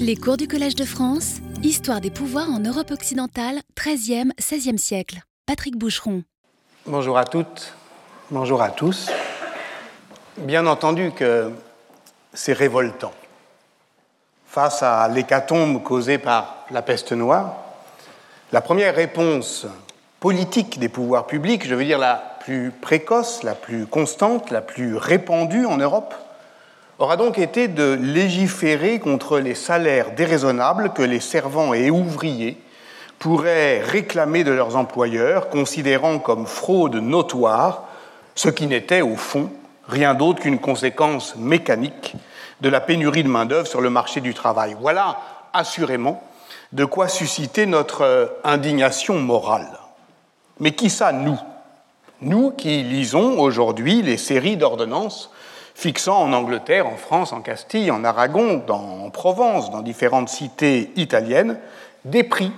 Les cours du Collège de France, Histoire des pouvoirs en Europe occidentale, 13e, 16e siècle. Patrick Boucheron. Bonjour à toutes, bonjour à tous. Bien entendu que c'est révoltant. Face à l'hécatombe causée par la peste noire, la première réponse politique des pouvoirs publics, je veux dire la plus précoce, la plus constante, la plus répandue en Europe, aura donc été de légiférer contre les salaires déraisonnables que les servants et ouvriers pourraient réclamer de leurs employeurs, considérant comme fraude notoire ce qui n'était au fond rien d'autre qu'une conséquence mécanique de la pénurie de main-d'œuvre sur le marché du travail. Voilà assurément de quoi susciter notre indignation morale. Mais qui ça, nous? Nous qui lisons aujourd'hui les séries d'ordonnances fixant en Angleterre, en France, en Castille, en Aragon, en Provence, dans différentes cités italiennes, des prix,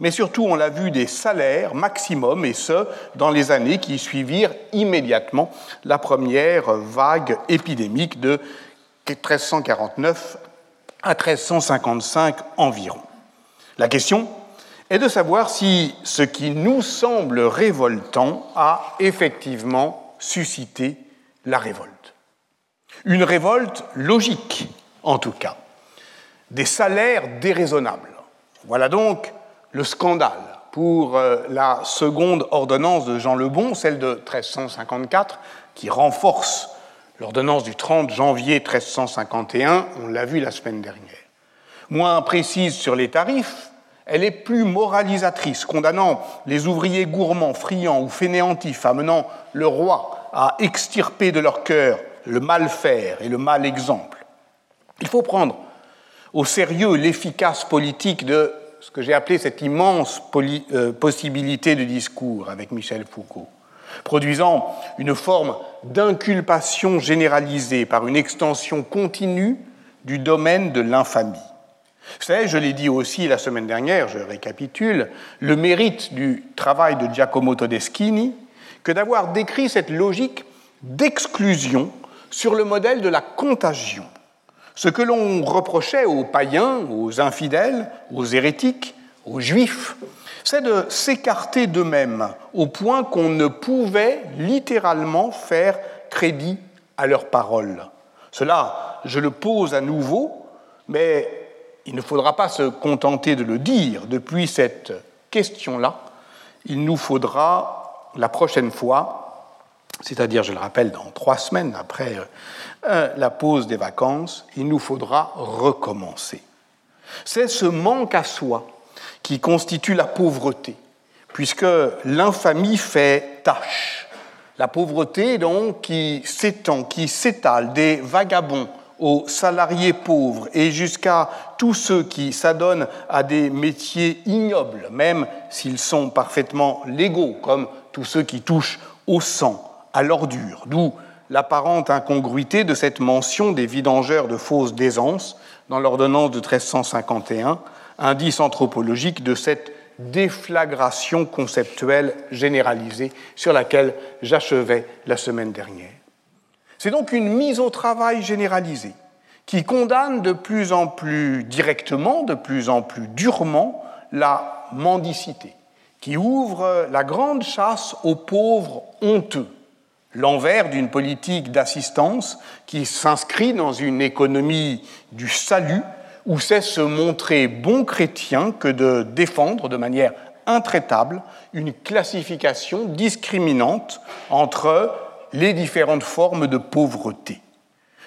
mais surtout, on l'a vu, des salaires maximum, et ce, dans les années qui suivirent immédiatement la première vague épidémique de 1349 à 1355 environ. La question est de savoir si ce qui nous semble révoltant a effectivement suscité la révolte. Une révolte logique, en tout cas. Des salaires déraisonnables. Voilà donc le scandale pour euh, la seconde ordonnance de Jean le Bon, celle de 1354, qui renforce l'ordonnance du 30 janvier 1351, on l'a vu la semaine dernière. Moins précise sur les tarifs, elle est plus moralisatrice, condamnant les ouvriers gourmands, friands ou fainéantifs, amenant le roi à extirper de leur cœur le mal faire et le mal exemple. Il faut prendre au sérieux l'efficace politique de ce que j'ai appelé cette immense euh, possibilité de discours avec Michel Foucault, produisant une forme d'inculpation généralisée par une extension continue du domaine de l'infamie. C'est, je l'ai dit aussi la semaine dernière, je récapitule, le mérite du travail de Giacomo Todeschini que d'avoir décrit cette logique d'exclusion sur le modèle de la contagion. Ce que l'on reprochait aux païens, aux infidèles, aux hérétiques, aux juifs, c'est de s'écarter d'eux-mêmes au point qu'on ne pouvait littéralement faire crédit à leurs paroles. Cela, je le pose à nouveau, mais il ne faudra pas se contenter de le dire. Depuis cette question-là, il nous faudra la prochaine fois c'est-à-dire, je le rappelle, dans trois semaines après euh, la pause des vacances, il nous faudra recommencer. C'est ce manque à soi qui constitue la pauvreté, puisque l'infamie fait tâche. La pauvreté, donc, qui s'étend, qui s'étale des vagabonds aux salariés pauvres et jusqu'à tous ceux qui s'adonnent à des métiers ignobles, même s'ils sont parfaitement légaux, comme tous ceux qui touchent au sang, à l'ordure, d'où l'apparente incongruité de cette mention des vidangeurs de fausses d'aisance dans l'ordonnance de 1351, indice anthropologique de cette déflagration conceptuelle généralisée sur laquelle j'achevais la semaine dernière. C'est donc une mise au travail généralisée qui condamne de plus en plus directement, de plus en plus durement la mendicité, qui ouvre la grande chasse aux pauvres honteux, l'envers d'une politique d'assistance qui s'inscrit dans une économie du salut où c'est se montrer bon chrétien que de défendre de manière intraitable une classification discriminante entre les différentes formes de pauvreté.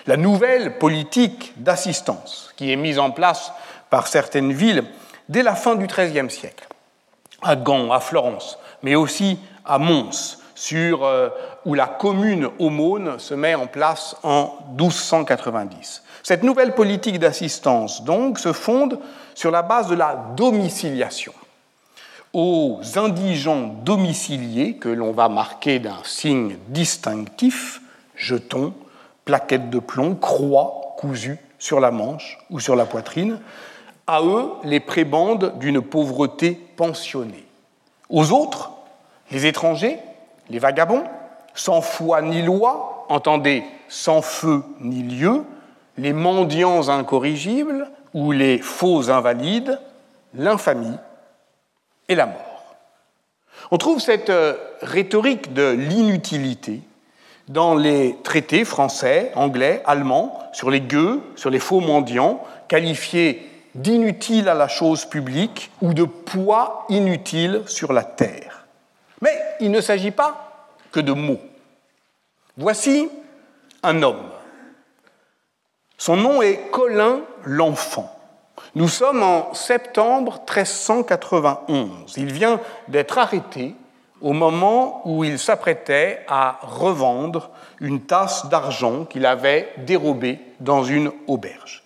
La nouvelle politique d'assistance qui est mise en place par certaines villes dès la fin du XIIIe siècle, à Gand, à Florence, mais aussi à Mons, sur, euh, où la commune aumône se met en place en 1290. Cette nouvelle politique d'assistance, donc, se fonde sur la base de la domiciliation. Aux indigents domiciliés, que l'on va marquer d'un signe distinctif, jetons, plaquettes de plomb, croix cousues sur la manche ou sur la poitrine, à eux les prébandes d'une pauvreté pensionnée. Aux autres, les étrangers, les vagabonds, sans foi ni loi, entendez sans feu ni lieu, les mendiants incorrigibles ou les faux invalides, l'infamie et la mort. On trouve cette euh, rhétorique de l'inutilité dans les traités français, anglais, allemands, sur les gueux, sur les faux mendiants, qualifiés d'inutiles à la chose publique ou de poids inutile sur la terre. Mais il ne s'agit pas que de mots. Voici un homme. Son nom est Colin l'Enfant. Nous sommes en septembre 1391. Il vient d'être arrêté au moment où il s'apprêtait à revendre une tasse d'argent qu'il avait dérobée dans une auberge.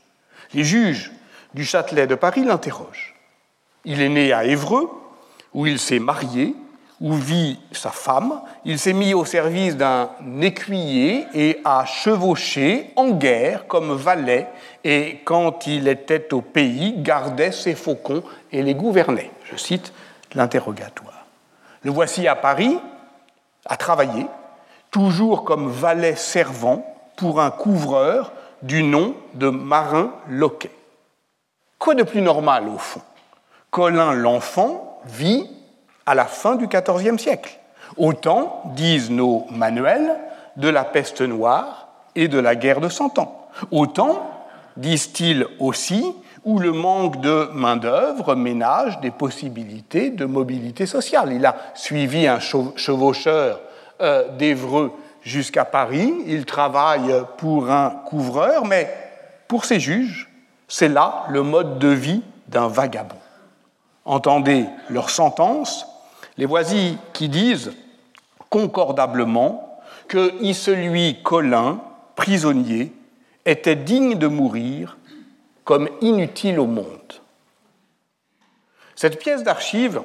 Les juges du Châtelet de Paris l'interrogent. Il est né à Évreux, où il s'est marié, où vit sa femme. Il s'est mis au service d'un écuyer et a chevauché en guerre comme valet, et quand il était au pays, gardait ses faucons et les gouvernait. Je cite l'interrogatoire. Le voici à Paris, à travailler, toujours comme valet servant pour un couvreur du nom de Marin Loquet. Quoi de plus normal au fond? Colin l'enfant vit à la fin du XIVe siècle. Autant, disent nos manuels, de la peste noire et de la guerre de Cent Ans. Autant, disent-ils aussi, où le manque de main-d'œuvre ménage des possibilités de mobilité sociale. Il a suivi un chevaucheur euh, d'Évreux jusqu'à Paris, il travaille pour un couvreur, mais pour ses juges, c'est là le mode de vie d'un vagabond. Entendez leur sentence, les voisins qui disent concordablement que celui Colin, prisonnier, était digne de mourir comme inutile au monde. Cette pièce d'archive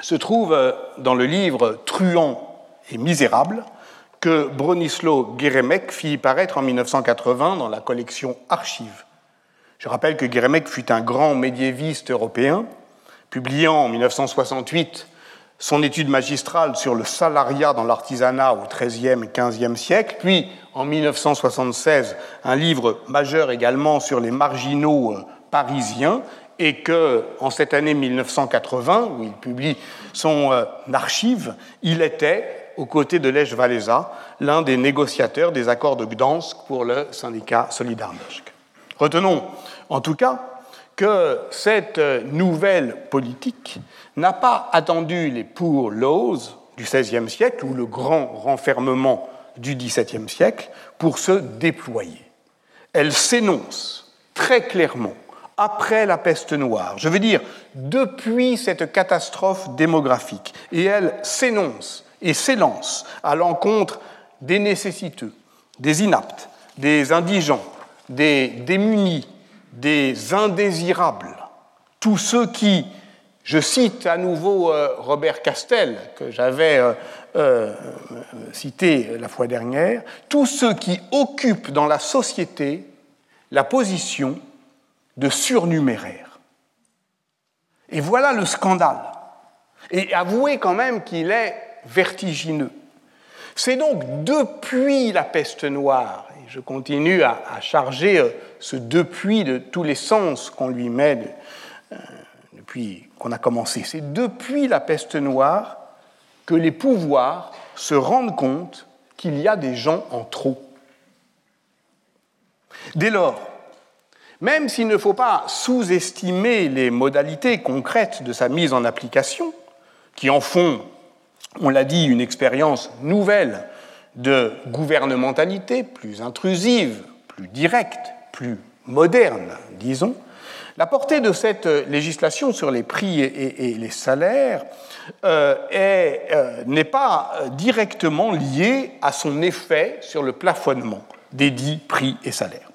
se trouve dans le livre Truand et misérable que Bronislaw Geremek fit paraître en 1980 dans la collection Archives. Je rappelle que Geremek fut un grand médiéviste européen, publiant en 1968 son étude magistrale sur le salariat dans l'artisanat au XIIIe et XVe siècle, puis en 1976 un livre majeur également sur les marginaux euh, parisiens, et que en cette année 1980, où il publie son euh, archive, il était, aux côtés de Lech Walesa, l'un des négociateurs des accords de Gdansk pour le syndicat Solidarność. Retenons en tout cas que cette nouvelle politique n'a pas attendu les poor laws du XVIe siècle ou le grand renfermement du XVIIe siècle pour se déployer. Elle s'énonce très clairement après la peste noire, je veux dire depuis cette catastrophe démographique, et elle s'énonce et s'élance à l'encontre des nécessiteux, des inaptes, des indigents, des démunis, des indésirables, tous ceux qui, je cite à nouveau euh, Robert Castel, que j'avais euh, euh, cité la fois dernière, tous ceux qui occupent dans la société la position de surnuméraire. Et voilà le scandale. Et avouez quand même qu'il est vertigineux. C'est donc depuis la peste noire, et je continue à, charger ce depuis de tous les sens qu'on lui met depuis qu'on a commencé, c'est depuis la peste noire que les pouvoirs se rendent compte qu'il y a des gens en trop. Dès lors, même s'il ne faut pas sous-estimer les modalités concrètes de sa mise en application, qui en font, on l'a dit, une expérience nouvelle de gouvernementalité, plus intrusive, plus directe, plus moderne, disons, la portée de cette législation sur les prix et, les salaires euh, euh, n'est pas directement liée à son effet sur le plafonnement des dits prix et salaires.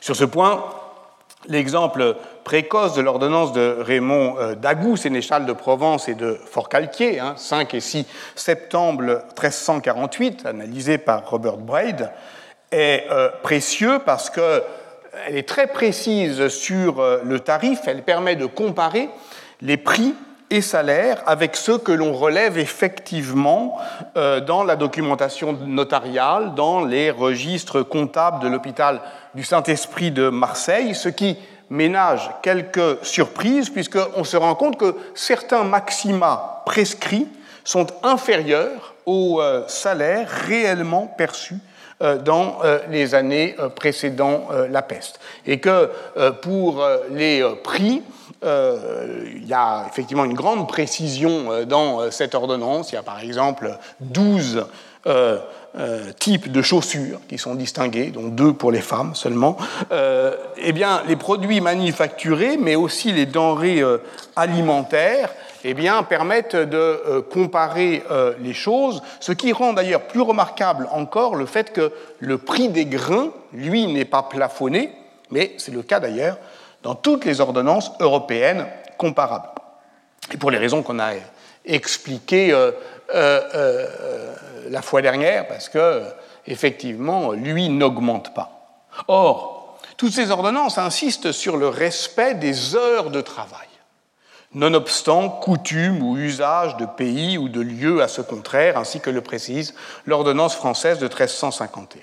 Sur ce point, l'exemple précoce de l'ordonnance de Raymond euh, Dagou, sénéchal de Provence et de Forcalquier, 5 hein, et 6 septembre 1348, analysé par Robert Braid, est précieux parce que elle est très précise sur euh, le tarif, elle permet de comparer les prix et salaires avec ceux que l'on relève effectivement euh, dans la documentation notariale, dans les registres comptables de l'hôpital du Saint-Esprit de Marseille, ce qui ménage quelques surprises puisqu'on se rend compte que certains maxima prescrits sont inférieurs aux euh, salaires réellement perçus dans euh, les années précédant la peste. Et que pour les prix, il y a effectivement une grande précision dans cette ordonnance. Il y a par exemple 12 types de chaussures qui sont distingués, dont deux pour les femmes seulement. eh bien, les produits manufacturés, mais aussi les denrées alimentaires, eh bien, permettent de euh, comparer euh, les choses, ce qui rend d'ailleurs plus remarquable encore le fait que le prix des grains, lui, n'est pas plafonné, mais c'est le cas d'ailleurs dans toutes les ordonnances européennes comparables. Et pour les raisons qu'on a expliquées euh, la fois dernière, parce que, effectivement, lui n'augmente pas. Or, toutes ces ordonnances insistent sur le respect des heures de travail nonobstant coutume ou usage de pays ou de lieux à ce contraire, ainsi que le précise l'ordonnance française de 1351.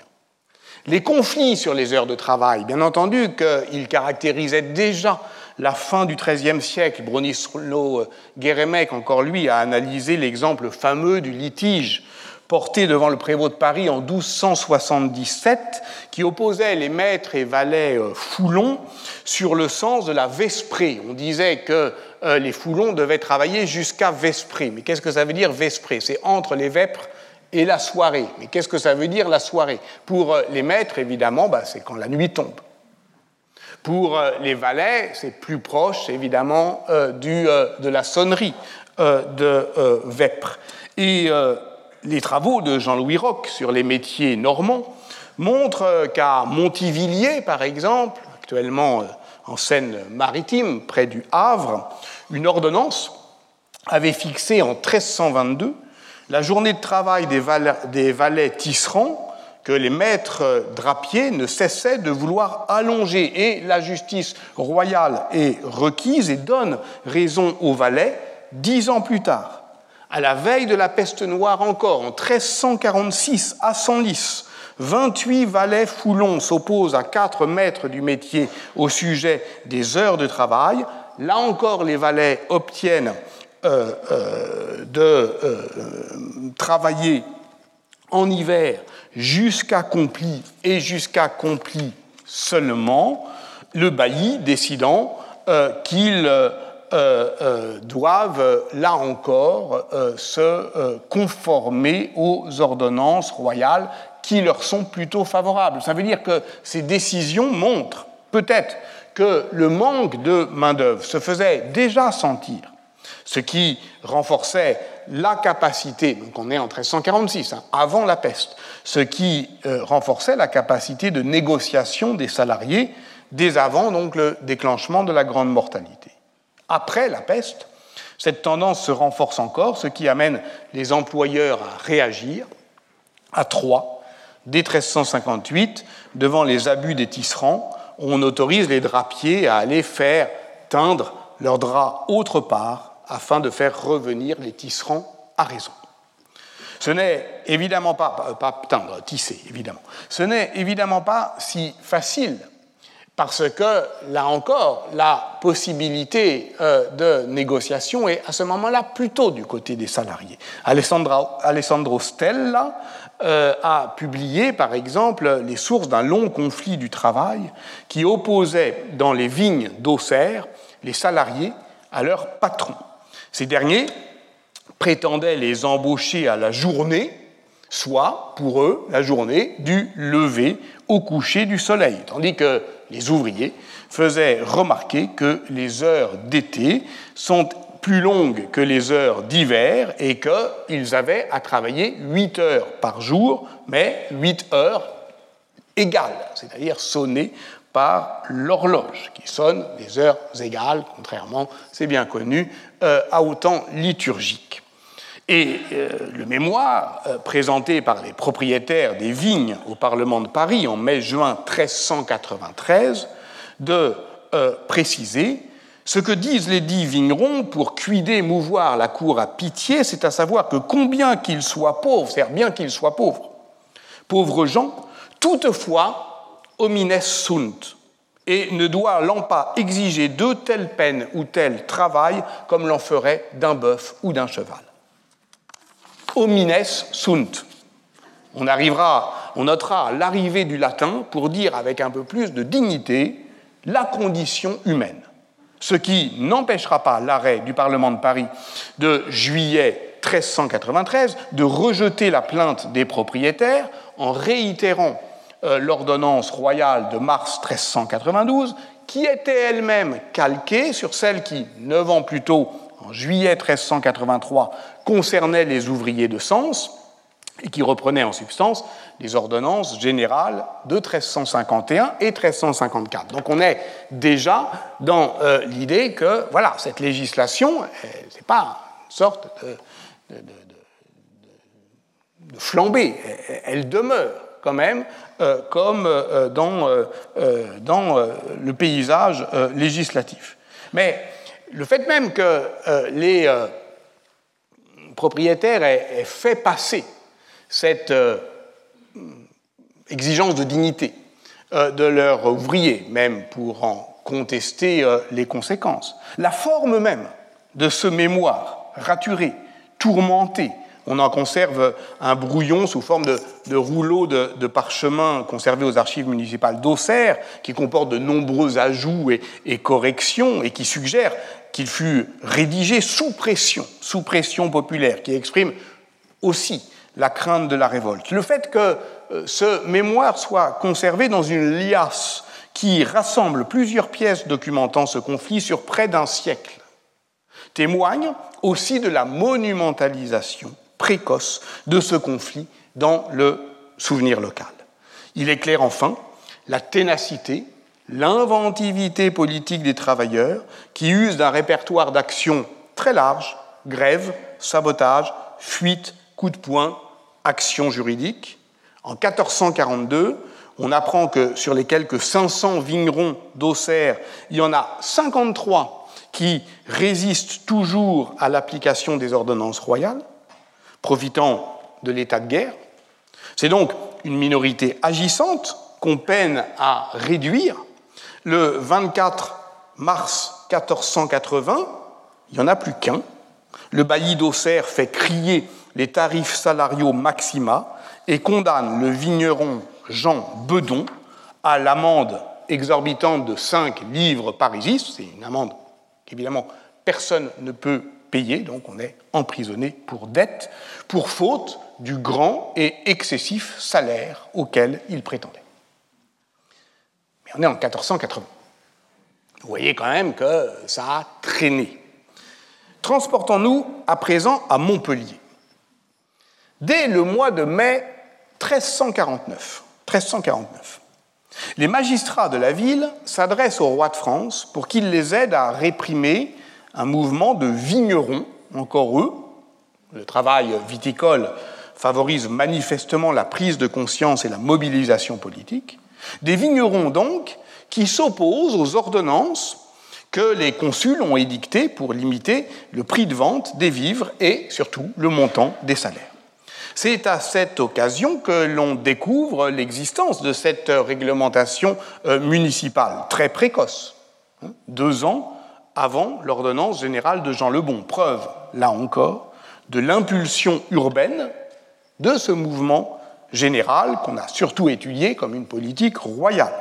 Les conflits sur les heures de travail, bien entendu qu'ils caractérisaient déjà la fin du XIIIe siècle. Bronislaw Guérémec, encore lui, a analysé l'exemple fameux du litige porté devant le prévôt de Paris en 1277, qui opposait les maîtres et valets euh, foulons sur le sens de la vesprée. On disait que euh, les foulons devaient travailler jusqu'à vesprée. Mais qu'est-ce que ça veut dire vesprée? C'est entre les vêpres et la soirée. Mais qu'est-ce que ça veut dire la soirée? Pour euh, les maîtres, évidemment, bah, c'est quand la nuit tombe. Pour les valets, c'est plus proche, évidemment, du, de la sonnerie de vêpres. Et les travaux de Jean-Louis Roch sur les métiers normands montrent qu'à Montivilliers, par exemple, actuellement euh, en Seine-Maritime, près du Havre, une ordonnance avait fixé en 1322 la journée de travail des valets, des valets tisserands que les maîtres drapiers ne cessaient de vouloir allonger. Et la justice royale est requise et donne raison aux valets dix ans plus tard à la veille de la peste noire encore, en 1346, à Senlis, 28 valets foulons s'opposent à quatre maîtres du métier au sujet des heures de travail. Là encore, les valets obtiennent euh, euh, de euh, travailler en hiver jusqu'à compli et jusqu'à compli seulement, le bailli décidant qu'il doivent, là encore, euh, se conformer aux ordonnances royales qui leur sont plutôt favorables. Ça veut dire que ces décisions montrent peut-être que le manque de main-d'œuvre se faisait déjà sentir, ce qui renforçait la capacité, donc on est en 1346, hein, avant la peste, ce qui renforçait la capacité de négociation des salariés dès avant donc le déclenchement de la grande mortalité. Après la peste, cette tendance se renforce encore, ce qui amène les employeurs à réagir. À Troyes, dès 1358, devant les abus des tisserands, on autorise les drapiers à aller faire teindre leurs draps autre part afin de faire revenir les tisserands à raison. Ce n'est évidemment pas, pas teindre, tisser, évidemment. Ce n'est évidemment pas si facile parce que, là encore, la possibilité euh, de négociation est à ce moment-là plutôt du côté des salariés. Alessandro, Stella euh, a publié, par exemple, les sources d'un long conflit du travail qui opposait dans les vignes d'Auxerre les salariés à leurs patrons. Ces derniers prétendaient les embaucher à la journée, soit, pour eux, la journée du lever au coucher du soleil, tandis que les ouvriers, faisaient remarquer que les heures d'été sont plus longues que les heures d'hiver et qu'ils avaient à travailler 8 heures par jour, mais 8 heures égales, c'est-à-dire sonnées par l'horloge, qui sonne des heures égales, contrairement, c'est bien connu, euh, à autant liturgique. Et euh, le mémoire euh, présenté par les propriétaires des vignes au Parlement de Paris en mai-juin 1393 de euh, préciser Ce que disent les dix vignerons pour cuider, mouvoir la cour à pitié, c'est à savoir que combien qu'ils soient pauvres, c'est-à-dire bien qu'ils soient pauvres, pauvres gens, toutefois, homines sunt, et ne doit l'en pas exiger de telle peine ou tel travail comme l'en ferait d'un bœuf ou d'un cheval. Homines sunt. On notera l'arrivée du latin pour dire avec un peu plus de dignité la condition humaine ce qui n'empêchera pas l'arrêt du Parlement de Paris de juillet 1393 de rejeter la plainte des propriétaires en réitérant euh, l'ordonnance royale de mars 1392, qui était elle-même calquée sur celle qui, neuf ans plus tôt, en juillet 1383, concernait les ouvriers de Sens, et qui reprenait en substance les ordonnances générales de 1351 et 1354. Donc on est déjà dans euh, l'idée que voilà, cette législation, ce n'est pas une sorte de, flambée, elle demeure quand même euh, comme euh, dans, dans le paysage législatif. Mais le fait même que les propriétaires aient fait passer cette euh, exigence de dignité euh, de leurs ouvriers, même pour en contester euh, les conséquences. La forme même de ce mémoire raturé, tourmenté, on en conserve un brouillon sous forme de, rouleau de, parchemin conservé aux archives municipales d'Auxerre, qui comporte de nombreux ajouts et, et corrections et qui suggère qu'il fut rédigé sous pression, sous pression populaire, qui exprime aussi la crainte de la révolte. Le fait que euh, ce mémoire soit conservé dans une liasse qui rassemble plusieurs pièces documentant ce conflit sur près d'un siècle témoigne aussi de la monumentalisation précoce de ce conflit dans le souvenir local. Il éclaire enfin la ténacité, l'inventivité politique des travailleurs qui usent d'un répertoire d'actions très large, grève, sabotage, fuite, coup de poing, action juridique. En 1442, on apprend que sur les quelques 500 vignerons d'Auxerre, il y en a 53 qui résistent toujours à l'application des ordonnances royales, profitant de l'état de guerre. C'est donc une minorité agissante qu'on peine à réduire. Le 24 mars 1480, il n'y en a plus qu'un. Le bailli d'Auxerre fait crier les tarifs salariaux maxima et condamne le vigneron Jean Bedon à l'amende exorbitante de 5 livres parisis. C'est une amende qu'évidemment personne ne peut payer, donc on est emprisonné pour dette, pour faute du grand et excessif salaire auquel il prétendait. On est en 1480. Vous voyez quand même que ça a traîné. Transportons-nous à présent à Montpellier. Dès le mois de mai 1349, 1349 les magistrats de la ville s'adressent au roi de France pour qu'il les aide à réprimer un mouvement de vignerons, encore eux. Le travail viticole favorise manifestement la prise de conscience et la mobilisation politique. Des vignerons donc qui s'opposent aux ordonnances que les consuls ont édictées pour limiter le prix de vente des vivres et surtout le montant des salaires. C'est à cette occasion que l'on découvre l'existence de cette réglementation euh, municipale, très précoce, hein, deux ans avant l'ordonnance générale de Jean Lebon. Preuve, là encore, de l'impulsion urbaine de ce mouvement général qu'on a surtout étudié comme une politique royale.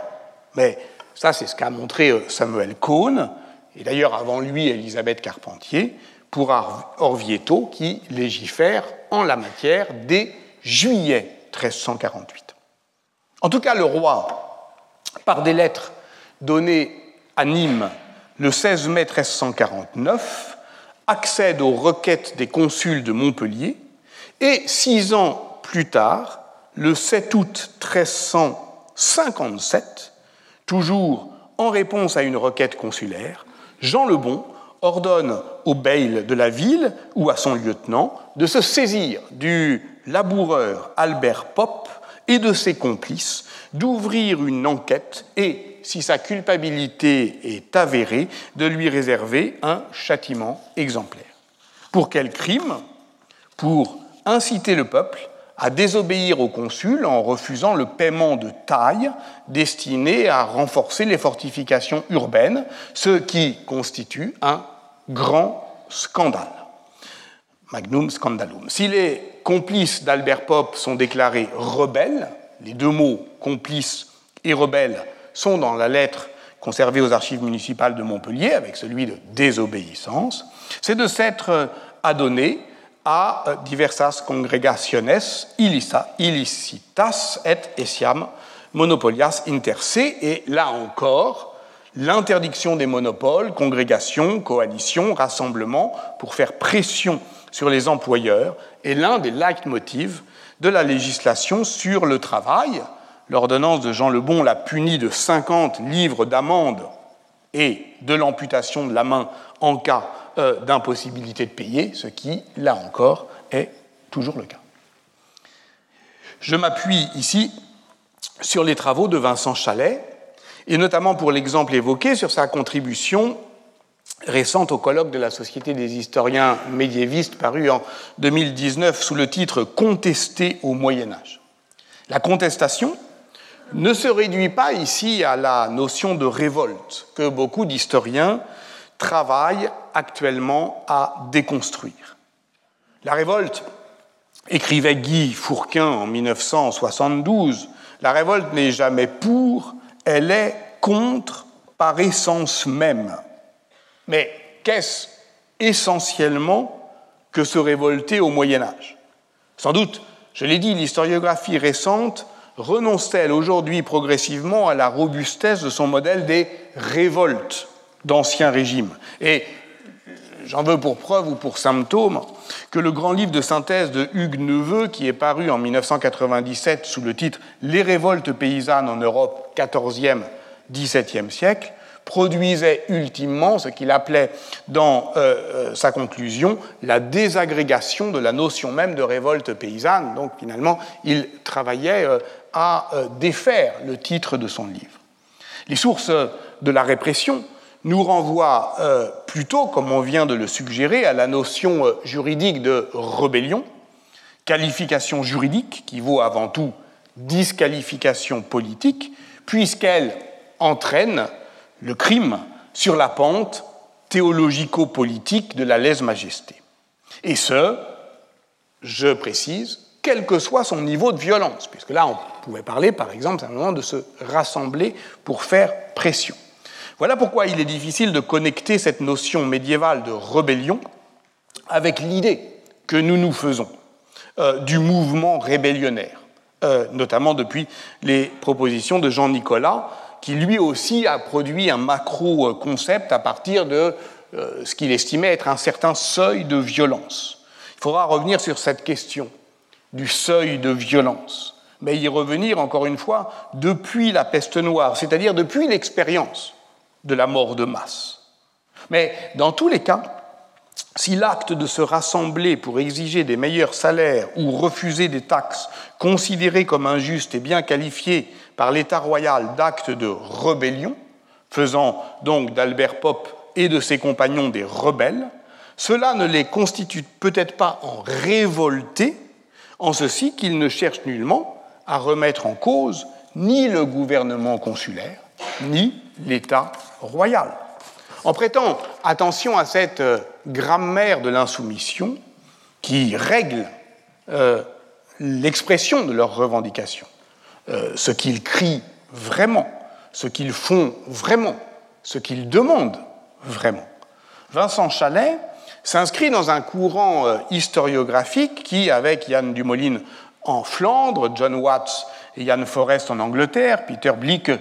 Mais ça, c'est ce qu'a montré euh, Samuel Cohn, et d'ailleurs avant lui Elisabeth Carpentier, pour Orvieto qui légifère en la matière dès juillet 1348. En tout cas, le roi, par des lettres données à Nîmes le 16 mai 1349, accède aux requêtes des consuls de Montpellier et six ans plus tard, le 7 août 1357, toujours en réponse à une requête consulaire, Jean le Bon ordonne au bail de la ville ou à son lieutenant de se saisir du laboureur Albert Pop et de ses complices, d'ouvrir une enquête et, si sa culpabilité est avérée, de lui réserver un châtiment exemplaire. Pour quel crime? Pour inciter le peuple à désobéir au consul en refusant le paiement de taille destiné à renforcer les fortifications urbaines, ce qui constitue un grand scandale. Magnum scandalum. Si les complices d'Albert Pope sont déclarés rebelles, les deux mots complices et rebelles sont dans la lettre conservée aux archives municipales de Montpellier, avec celui de désobéissance, c'est de s'être adonné a euh, diversas congregationes illicitas et essiam monopolias inter se, et là encore, l'interdiction des monopoles, congrégations, coalitions, rassemblements, pour faire pression sur les employeurs, est l'un des leitmotivs de la législation sur le travail. L'ordonnance de Jean Lebon l'a puni de 50 livres d'amende et de l'amputation de la main en cas d'impossibilité de payer, ce qui, là encore, est toujours le cas. Je m'appuie ici sur les travaux de Vincent Chalet, et notamment pour l'exemple évoqué sur sa contribution récente au colloque de la Société des historiens médiévistes paru en 2019 sous le titre Contester au Moyen Âge. La contestation ne se réduit pas ici à la notion de révolte que beaucoup d'historiens travaille actuellement à déconstruire. La révolte, écrivait Guy Fourquin en 1972, la révolte n'est jamais pour, elle est contre par essence même. Mais qu'est-ce essentiellement que se révolter au Moyen Âge? Sans doute, je l'ai dit, l'historiographie récente renonce-t-elle aujourd'hui progressivement à la robustesse de son modèle des révoltes? D'ancien régime. Et j'en veux pour preuve ou pour symptôme que le grand livre de synthèse de Hugues Neveu, qui est paru en 1997 sous le titre Les révoltes paysannes en Europe, 14e, 17e siècle, produisait ultimement ce qu'il appelait dans euh, euh, sa conclusion la désagrégation de la notion même de révolte paysanne. Donc finalement, il travaillait euh, à défaire le titre de son livre. Les sources de la répression nous renvoie euh, plutôt, comme on vient de le suggérer, à la notion euh, juridique de rébellion, qualification juridique qui vaut avant tout disqualification politique, puisqu'elle entraîne le crime sur la pente théologico-politique de la lèse-majesté. Et ce, je précise, quel que soit son niveau de violence, puisque là on pouvait parler par exemple simplement de se rassembler pour faire pression. Voilà pourquoi il est difficile de connecter cette notion médiévale de rébellion avec l'idée que nous nous faisons euh, du mouvement rébellionnaire, euh, notamment depuis les propositions de Jean Nicolas, qui lui aussi a produit un macro-concept à partir de euh, ce qu'il estimait être un certain seuil de violence. Il faudra revenir sur cette question du seuil de violence, mais y revenir encore une fois depuis la peste noire, c'est-à-dire depuis l'expérience de la mort de masse. Mais dans tous les cas, si l'acte de se rassembler pour exiger des meilleurs salaires ou refuser des taxes considéré comme injuste et bien qualifié par l'État royal d'acte de rébellion, faisant donc d'Albert Pope et de ses compagnons des rebelles, cela ne les constitue peut-être pas en révoltés, en ceci qu'ils ne cherchent nullement à remettre en cause ni le gouvernement consulaire, ni l'État royal. En prêtant attention à cette euh, grammaire de l'insoumission qui règle euh, l'expression de leurs revendications, euh, ce qu'ils crient vraiment, ce qu'ils font vraiment, ce qu'ils demandent vraiment. Vincent Chalet s'inscrit dans un courant historiographique qui, avec Yann Dumoulin en Flandre, John Watts et Yann Forrest en Angleterre, Peter Blick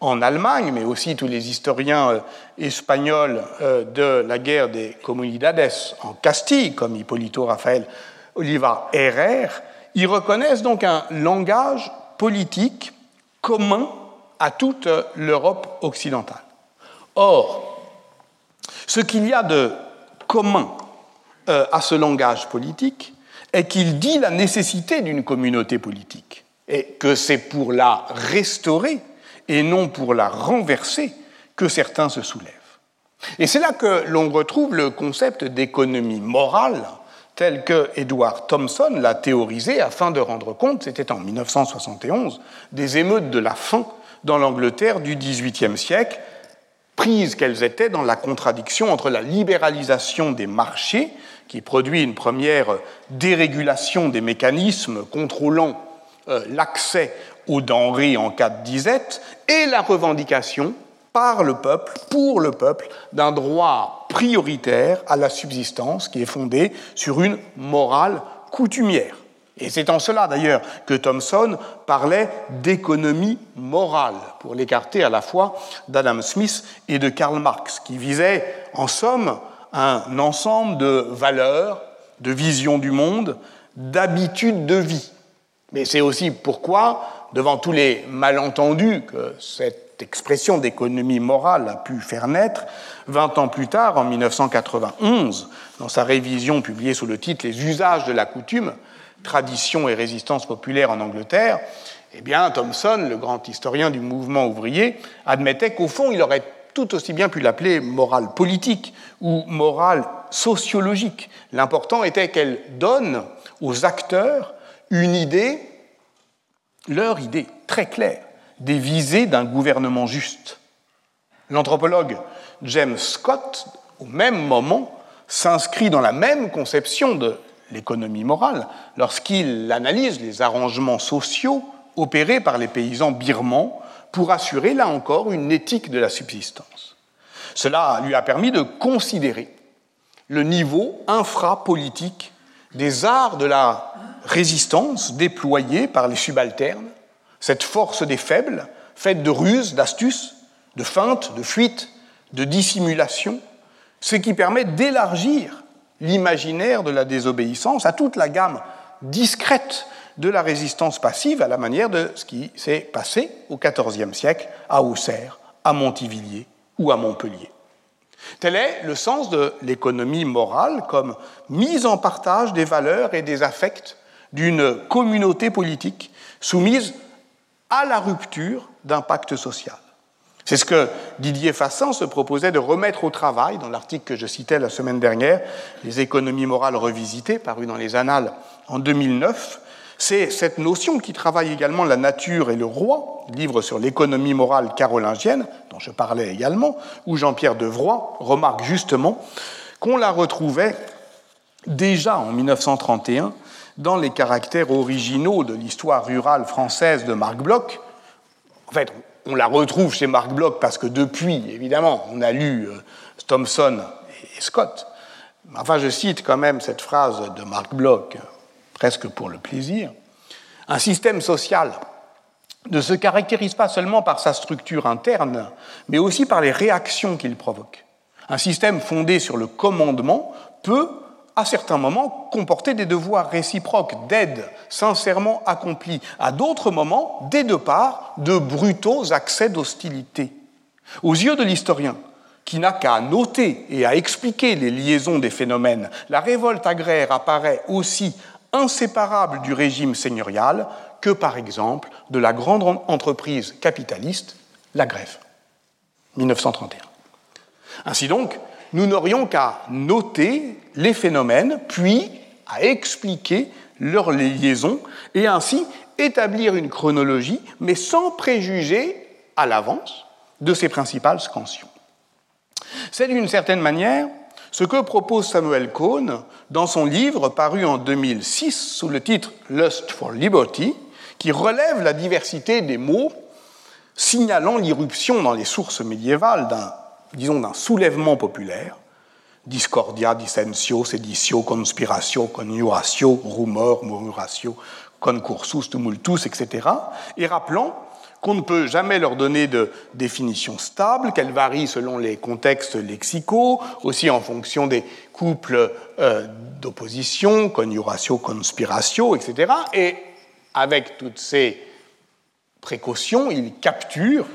en Allemagne, mais aussi tous les historiens euh, espagnols euh, de la guerre des Comunidades en Castille, comme Hipólito Rafael Oliva Herrer, ils reconnaissent donc un langage politique commun à toute l'Europe occidentale. Or, ce qu'il y a de commun euh, à ce langage politique est qu'il dit la nécessité d'une communauté politique et que c'est pour la restaurer et non pour la renverser que certains se soulèvent. Et c'est là que l'on retrouve le concept d'économie morale tel que Edward Thompson l'a théorisé afin de rendre compte, c'était en 1971, des émeutes de la faim dans l'Angleterre du XVIIIe siècle, prises qu'elles étaient dans la contradiction entre la libéralisation des marchés, qui produit une première dérégulation des mécanismes contrôlant euh, l'accès aux denrées en cas de disette, et la revendication par le peuple, pour le peuple, d'un droit prioritaire à la subsistance qui est fondé sur une morale coutumière. Et c'est en cela d'ailleurs que Thomson parlait d'économie morale, pour l'écarter à la fois d'Adam Smith et de Karl Marx, qui visait en somme un ensemble de valeurs, de visions du monde, d'habitudes de vie. Mais c'est aussi pourquoi, devant tous les malentendus que cette expression d'économie morale a pu faire naître, 20 ans plus tard, en 1991, dans sa révision publiée sous le titre Les usages de la coutume, tradition et résistance populaire en Angleterre, eh bien, Thomson, le grand historien du mouvement ouvrier, admettait qu'au fond, il aurait tout aussi bien pu l'appeler morale politique ou morale sociologique. L'important était qu'elle donne aux acteurs une idée, leur idée très claire, des visées d'un gouvernement juste. L'anthropologue James Scott, au même moment, s'inscrit dans la même conception de l'économie morale lorsqu'il analyse les arrangements sociaux opérés par les paysans birmans pour assurer, là encore, une éthique de la subsistance. Cela lui a permis de considérer le niveau infrapolitique des arts de la résistance déployés par les subalternes, cette force des faibles, faite de ruses, d'astuces, de feintes, de fuites, de dissimulation, ce qui permet d'élargir l'imaginaire de la désobéissance à toute la gamme discrète de la résistance passive à la manière de ce qui s'est passé au XIVe siècle à Auxerre, à Montivilliers ou à Montpellier. Tel est le sens de l'économie morale comme mise en partage des valeurs et des affects d'une communauté politique soumise à la rupture d'un pacte social. C'est ce que Didier Fassin se proposait de remettre au travail dans l'article que je citais la semaine dernière, Les économies morales revisitées, paru dans les Annales en 2009. C'est cette notion qui travaille également La nature et le roi, livre sur l'économie morale carolingienne, dont je parlais également, où Jean-Pierre Devroy remarque justement qu'on la retrouvait déjà en 1931 dans les caractères originaux de l'histoire rurale française de Marc Bloch. En fait, on la retrouve chez Marc Bloch parce que depuis, évidemment, on a lu euh, Thompson et Scott. Enfin, je cite quand même cette phrase de Marc Bloch, presque pour le plaisir. Un système social ne se caractérise pas seulement par sa structure interne, mais aussi par les réactions qu'il provoque. Un système fondé sur le commandement peut à certains moments, comporter des devoirs réciproques d'aide sincèrement accomplis, à d'autres moments, des deux parts, de brutaux accès d'hostilité. Aux yeux de l'historien, qui n'a qu'à noter et à expliquer les liaisons des phénomènes, la révolte agraire apparaît aussi inséparable du régime seigneurial que, par exemple, de la grande entreprise capitaliste, la grève. 1931. Ainsi donc, nous n'aurions qu'à noter les phénomènes, puis à expliquer leurs liaisons, et ainsi établir une chronologie, mais sans préjuger à l'avance de ses principales scansions. C'est d'une certaine manière ce que propose Samuel Cohn dans son livre paru en 2006 sous le titre Lust for Liberty, qui relève la diversité des mots signalant l'irruption dans les sources médiévales d'un disons, d'un soulèvement populaire, discordia, dissensio, seditio, conspiratio, conjuratio, rumor, murmuratio, concursus, tumultus, etc., et rappelant qu'on ne peut jamais leur donner de définition stable, qu'elles varient selon les contextes lexicaux, aussi en fonction des couples euh, d'opposition, conjuratio, conspiratio, etc. Et avec toutes ces précautions, il capture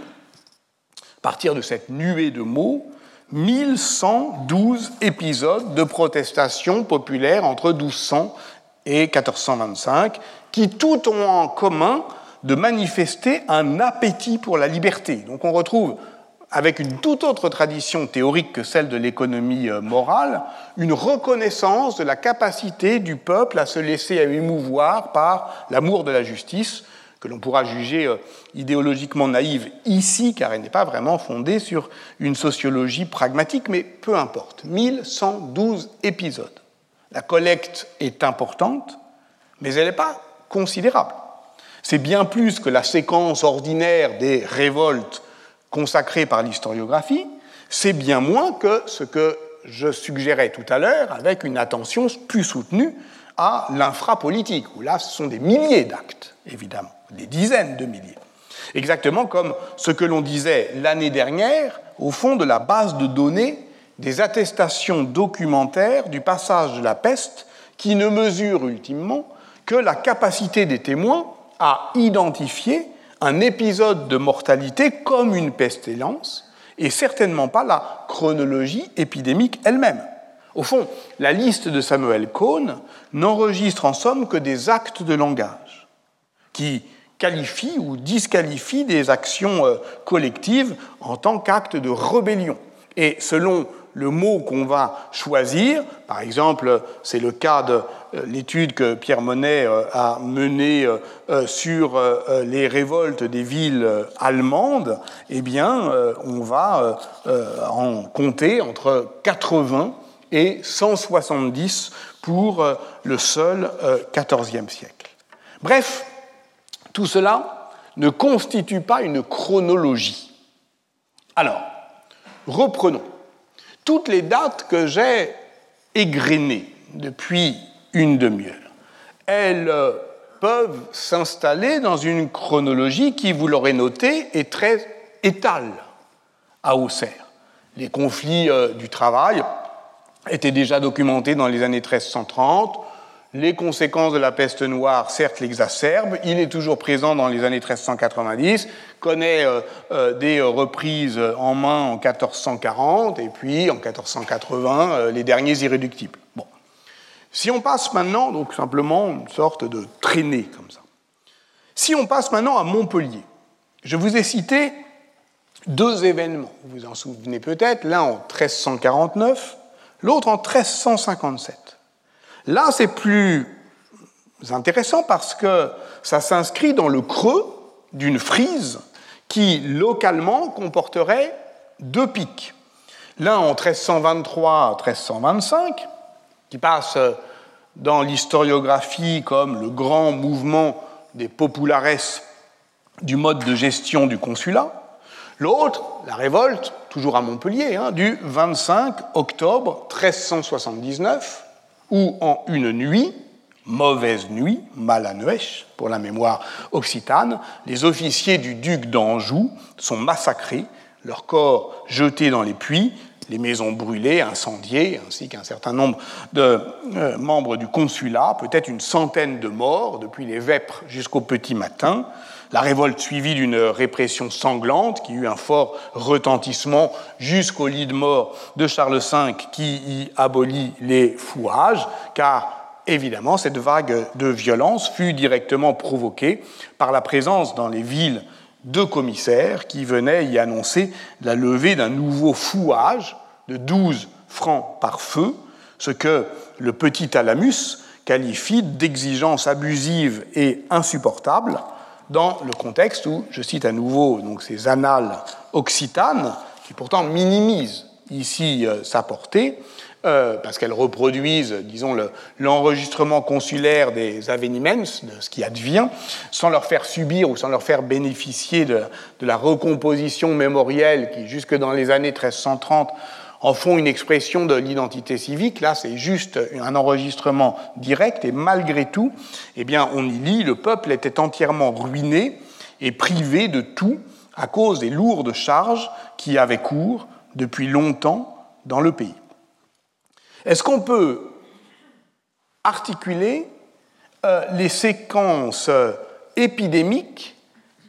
partir de cette nuée de mots, 1112 épisodes de protestations populaires entre 1200 et 1425, qui tout ont en commun de manifester un appétit pour la liberté. Donc on retrouve, avec une toute autre tradition théorique que celle de l'économie euh, morale, une reconnaissance de la capacité du peuple à se laisser émouvoir par l'amour de la justice, que l'on pourra juger euh, idéologiquement naïve ici, car elle n'est pas vraiment fondée sur une sociologie pragmatique, mais peu importe. 1112 épisodes. La collecte est importante, mais elle n'est pas considérable. C'est bien plus que la séquence ordinaire des révoltes consacrées par l'historiographie, c'est bien moins que ce que je suggérais tout à l'heure avec une attention plus soutenue à l'infrapolitique, où là, ce sont des milliers d'actes, évidemment des dizaines de milliers. Exactement comme ce que l'on disait l'année dernière au fond de la base de données des attestations documentaires du passage de la peste qui ne mesure ultimement que la capacité des témoins à identifier un épisode de mortalité comme une pestilence et certainement pas la chronologie épidémique elle-même. Au fond, la liste de Samuel Cohn n'enregistre en somme que des actes de langage qui qualifie ou disqualifie des actions euh, collectives en tant qu'acte de rébellion. Et selon le mot qu'on va choisir, par exemple, c'est le cas de euh, l'étude que Pierre Monet euh, a menée sur les révoltes des villes allemandes, eh bien, on va en compter entre 80 et 170 pour le seul XIVe siècle. Bref, tout cela ne constitue pas une chronologie. Alors, reprenons. Toutes les dates que j'ai égrenées depuis une demi-heure, elles euh, peuvent s'installer dans une chronologie qui, vous l'aurez noté, est très étale à Auxerre. Les conflits euh, du travail étaient déjà documentés dans les années 1330, les conséquences de la peste noire, certes, l'exacerbent. Il est toujours présent dans les années 1390, connaît euh, euh, des reprises en main en 1440 et puis en 1480 euh, les derniers irréductibles. Bon. Si on passe maintenant, donc simplement une sorte de traînée comme ça. Si on passe maintenant à Montpellier, je vous ai cité deux événements, vous vous en souvenez peut-être, l'un en 1349, l'autre en 1357. Là, c'est plus intéressant parce que ça s'inscrit dans le creux d'une frise qui, localement, comporterait deux pics. L'un en 1323-1325, qui passe dans l'historiographie comme le grand mouvement des populares du mode de gestion du consulat. L'autre, la révolte, toujours à Montpellier, hein, du 25 octobre 1379, où en une nuit, mauvaise nuit, malanuèche pour la mémoire occitane, les officiers du duc d'Anjou sont massacrés, leurs corps jetés dans les puits, les maisons brûlées, incendiées, ainsi qu'un certain nombre de euh, membres du consulat, peut-être une centaine de morts depuis les vêpres jusqu'au petit matin la révolte suivie d'une répression sanglante qui eut un fort retentissement jusqu'au lit de mort de Charles V qui y abolit les fouages, car évidemment cette vague de violence fut directement provoquée par la présence dans les villes de commissaires qui venaient y annoncer la levée d'un nouveau fouage de 12 francs par feu, ce que le petit Talamus qualifie d'exigence abusive et insupportable, dans le contexte où, je cite à nouveau donc, ces annales occitanes, qui pourtant minimisent ici euh, sa portée, euh, parce qu'elles reproduisent, disons, l'enregistrement consulaire des avénements, de ce qui advient, sans leur faire subir ou sans leur faire bénéficier de, de la recomposition mémorielle qui, jusque dans les années 1330, en font une expression de l'identité civique. Là, c'est juste un enregistrement direct et malgré tout, eh bien, on y lit le peuple était entièrement ruiné et privé de tout à cause des lourdes charges qui avaient cours depuis longtemps dans le pays. Est-ce qu'on peut articuler euh, les séquences épidémiques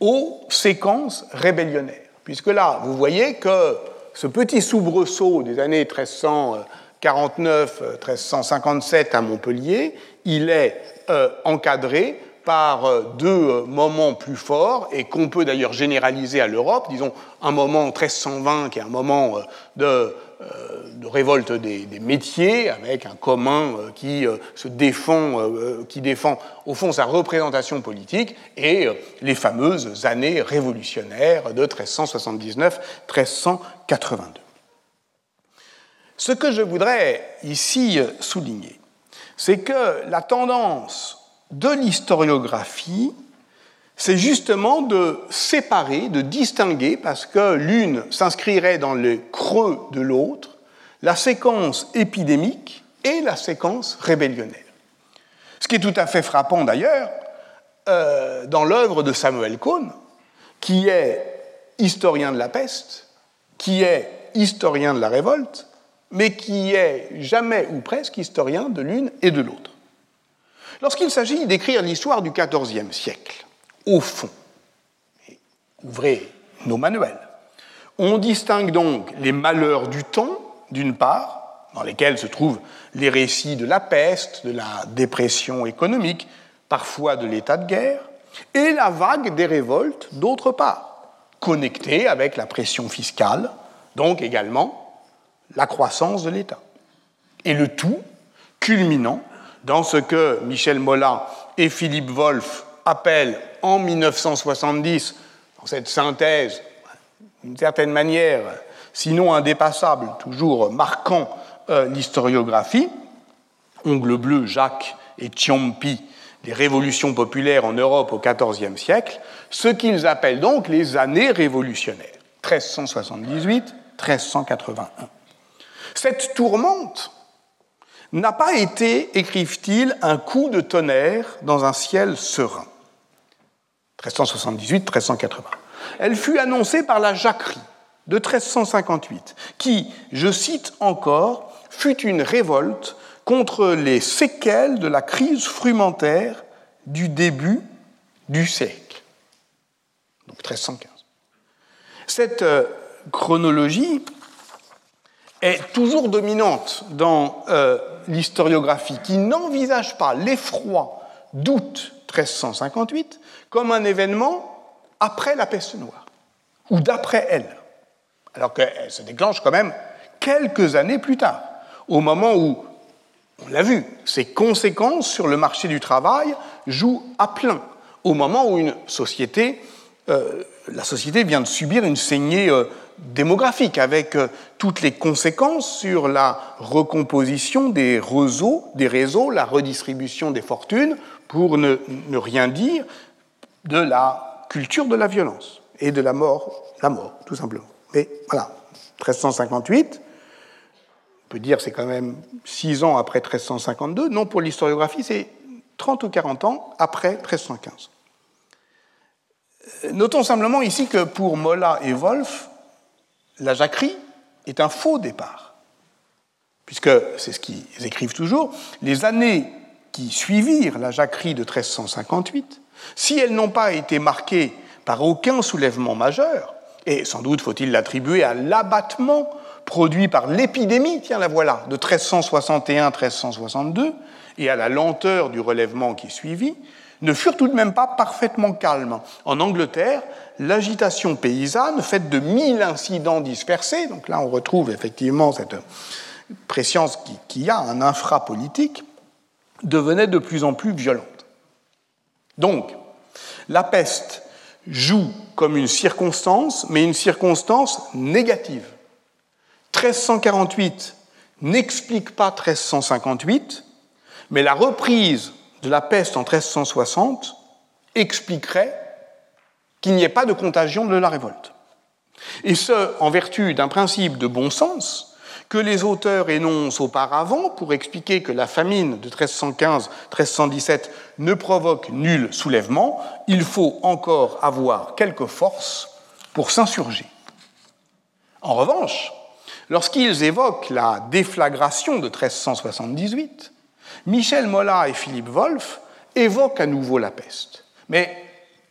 aux séquences rébellionnaires? Puisque là, vous voyez que ce petit soubresaut des années 1349-1357 à Montpellier, il est euh, encadré par euh, deux euh, moments plus forts et qu'on peut d'ailleurs généraliser à l'Europe. Disons un moment 1320 qui est un moment de, révolte des, métiers avec un commun qui se défend, qui défend au fond sa représentation politique et les fameuses années révolutionnaires de 1379-1382. Ce que je voudrais ici souligner, c'est que la tendance de l'historiographie, c'est justement de séparer, de distinguer, parce que l'une s'inscrirait dans le creux de l'autre, la séquence épidémique et la séquence rébellionnelle. Ce qui est tout à fait frappant d'ailleurs euh, dans l'œuvre de Samuel Cohn, qui est historien de la peste, qui est historien de la révolte, mais qui est jamais ou presque historien de l'une et de l'autre. Lorsqu'il s'agit d'écrire l'histoire du XIVe siècle, au fond, ouvrez nos manuels, on distingue donc les malheurs du temps, d'une part, dans lesquels se trouvent les récits de la peste, de la dépression économique, parfois de l'état de guerre, et la vague des révoltes, d'autre part, connectée avec la pression fiscale, donc également la croissance de l'État. Et le tout culminant dans ce que Michel Molla et Philippe Wolff appellent en 1970, dans cette synthèse, d'une certaine manière, sinon indépassable, toujours marquant euh, l'historiographie, Ongle bleu, Jacques et Ciampi, les révolutions populaires en Europe au XIVe siècle, ce qu'ils appellent donc les années révolutionnaires, 1378-1381. Cette tourmente n'a pas été, écrivent-ils, un coup de tonnerre dans un ciel serein. 1378-1380. Elle fut annoncée par la Jacquerie de 1358, qui, je cite encore, fut une révolte contre les séquelles de la crise frumentaire du début du siècle. Donc 1315. Cette euh, chronologie est toujours dominante dans euh, l'historiographie, qui n'envisage pas l'effroi d'août 1358 comme un événement après la peste noire, ou d'après elle, alors qu'elle se déclenche quand même quelques années plus tard, au moment où, on l'a vu, ses conséquences sur le marché du travail jouent à plein, au moment où une société, euh, la société vient de subir une saignée euh, démographique, avec euh, toutes les conséquences sur la recomposition des réseaux, des réseaux la redistribution des fortunes, pour ne, rien dire de la culture de la violence et de la mort, la mort, tout simplement. Mais voilà, 1358, on peut dire c'est quand même six ans après 1352. Non, pour l'historiographie, c'est 30 ou 40 ans après 1315. Euh, notons simplement ici que pour Molla et Wolff, la jacquerie est un faux départ, puisque c'est ce qu'ils écrivent toujours, les années qui suivirent la jacquerie de 1358, si elles n'ont pas été marquées par aucun soulèvement majeur, et sans doute faut-il l'attribuer à l'abattement produit par l'épidémie, tiens la voilà, de 1361-1362, et à la lenteur du relèvement qui suivit, ne furent tout de même pas parfaitement calmes. En Angleterre, l'agitation paysanne, faite de mille incidents dispersés, donc là on retrouve effectivement cette préscience qui, a un infrapolitique, devenait de plus en plus violente. Donc, la peste joue comme une circonstance, mais une circonstance négative. 1348 n'explique pas 1358, mais la reprise de la peste en 1360 expliquerait qu'il n'y ait pas de contagion de la révolte. Et ce, en vertu d'un principe de bon sens que les auteurs énoncent auparavant pour expliquer que la famine de 1315-1317 ne provoque nul soulèvement, il faut encore avoir quelque force pour s'insurger. En revanche, lorsqu'ils évoquent la déflagration de 1378, Michel Molla et Philippe Wolff évoquent à nouveau la peste, mais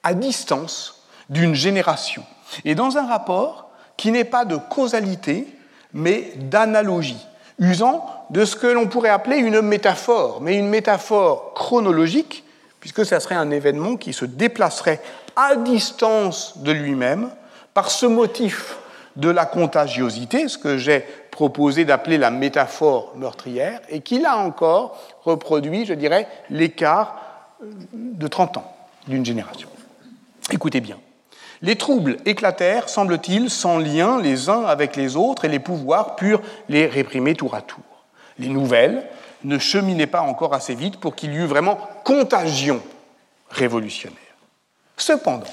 à distance d'une génération, et dans un rapport qui n'est pas de causalité, mais d'analogie, usant de ce que l'on pourrait appeler une métaphore, mais une métaphore chronologique, puisque ça serait un événement qui se déplacerait à distance de lui-même par ce motif de la contagiosité, ce que j'ai proposé d'appeler la métaphore meurtrière, et qui là encore reproduit, je dirais, l'écart de 30 ans d'une génération. Écoutez bien. Les troubles éclatèrent, semble-t-il, sans lien les uns avec les autres, et les pouvoirs purent les réprimer tour à tour. Les nouvelles ne cheminaient pas encore assez vite pour qu'il y eût vraiment contagion révolutionnaire. Cependant,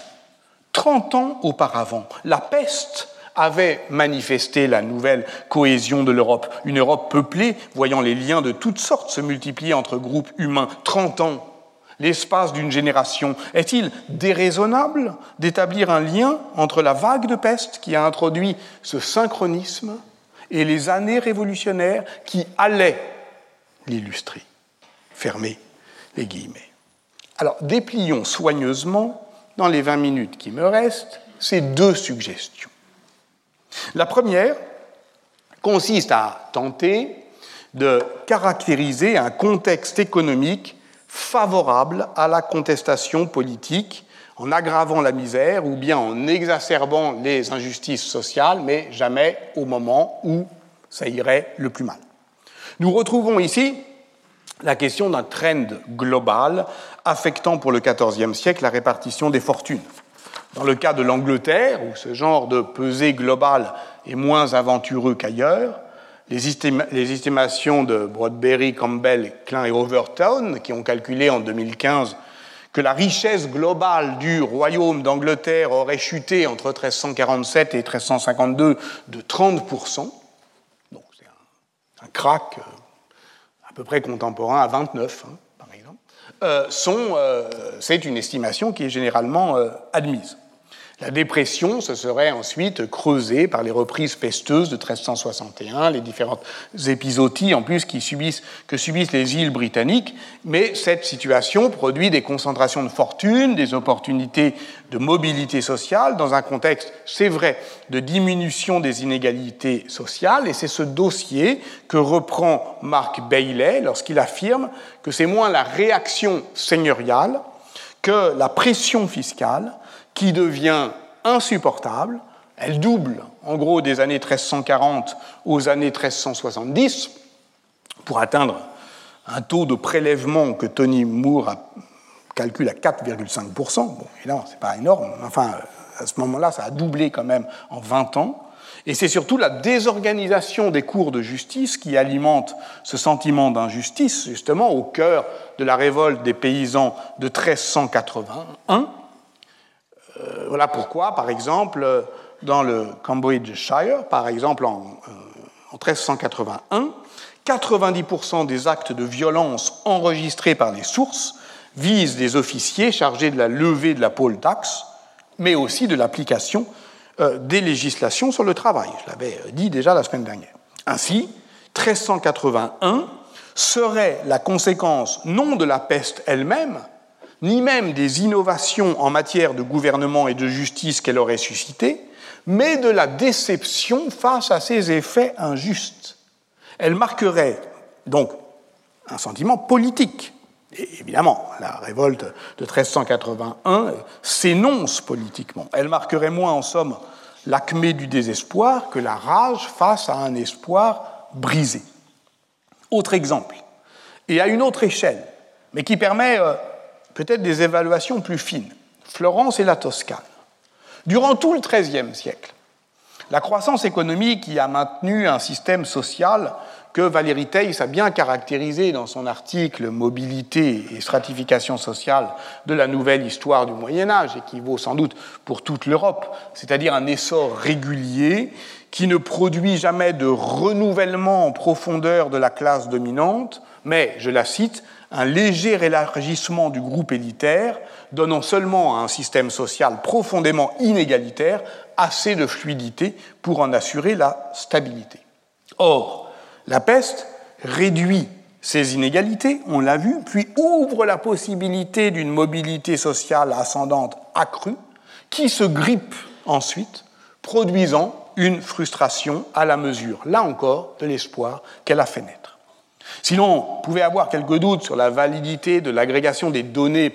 30 ans auparavant, la peste avait manifesté la nouvelle cohésion de l'Europe, une Europe peuplée, voyant les liens de toutes sortes se multiplier entre groupes humains. 30 ans, l'espace d'une génération. Est-il déraisonnable d'établir un lien entre la vague de peste qui a introduit ce synchronisme et les années révolutionnaires qui allaient l'illustrer? Fermez les guillemets. Alors, déplions soigneusement, dans les 20 minutes qui me restent, ces deux suggestions. La première consiste à tenter de caractériser un contexte économique favorable à la contestation politique en aggravant la misère ou bien en exacerbant les injustices sociales, mais jamais au moment où ça irait le plus mal. Nous retrouvons ici la question d'un trend global affectant pour le XIVe siècle la répartition des fortunes. Dans le cas de l'Angleterre, où ce genre de pesée globale est moins aventureux qu'ailleurs, les, estimations de Broadberry, Campbell, Klein et Overton, qui ont calculé en 2015 que la richesse globale du royaume d'Angleterre aurait chuté entre 1347 et 1352 de 30%, donc c'est un, crack euh, à peu près contemporain à 29, hein, par exemple, euh, euh, c'est une estimation qui est généralement admise. La dépression se serait ensuite creusée par les reprises pesteuses de 1361, les différentes épisodies en plus qui subissent, que subissent les îles britanniques, mais cette situation produit des concentrations de fortune, des opportunités de mobilité sociale dans un contexte, c'est vrai, de diminution des inégalités sociales, et c'est ce dossier que reprend Mark Bailey lorsqu'il affirme que c'est moins la réaction seigneuriale que la pression fiscale qui devient insupportable. Elle double, en gros, des années 1340 aux années 1370 pour atteindre un taux de prélèvement que Tony Moore calcule à 4,5%. Bon, évidemment, ce n'est pas énorme. Enfin, à ce moment-là, ça a doublé quand même en 20 ans. Et c'est surtout la désorganisation des cours de justice qui alimente ce sentiment d'injustice, justement, au cœur de la révolte des paysans de 1381 euh, voilà pourquoi, par exemple, dans le Cambridgeshire, par exemple en, 1381, euh, 90% des actes de violence enregistrés par les sources visent des officiers chargés de la levée de la pole tax, mais aussi de l'application euh, des législations sur le travail. Je l'avais dit déjà la semaine dernière. Ainsi, 1381 serait la conséquence non de la peste elle-même, ni même des innovations en matière de gouvernement et de justice qu'elle aurait suscitées, mais de la déception face à ces effets injustes. Elle marquerait donc un sentiment politique. Et évidemment, la révolte de 1381 s'énonce politiquement. Elle marquerait moins, en somme, l'acmé du désespoir que la rage face à un espoir brisé. Autre exemple, et à une autre échelle, mais qui permet euh, peut-être des évaluations plus fines. Florence et la Toscane. Durant tout le XIIIe siècle, la croissance économique y a maintenu un système social que Valérie Theiss a bien caractérisé dans son article Mobilité et stratification sociale de la nouvelle histoire du Moyen Âge, et qui vaut sans doute pour toute l'Europe, c'est-à-dire un essor régulier qui ne produit jamais de renouvellement en profondeur de la classe dominante, mais, je la cite, un léger élargissement du groupe élitaire, donnant seulement à un système social profondément inégalitaire assez de fluidité pour en assurer la stabilité. Or, la peste réduit ces inégalités, on l'a vu, puis ouvre la possibilité d'une mobilité sociale ascendante accrue, qui se grippe ensuite, produisant une frustration à la mesure, là encore, de l'espoir qu'elle a fait naître. Si l'on pouvait avoir quelques doutes sur la validité de l'agrégation des données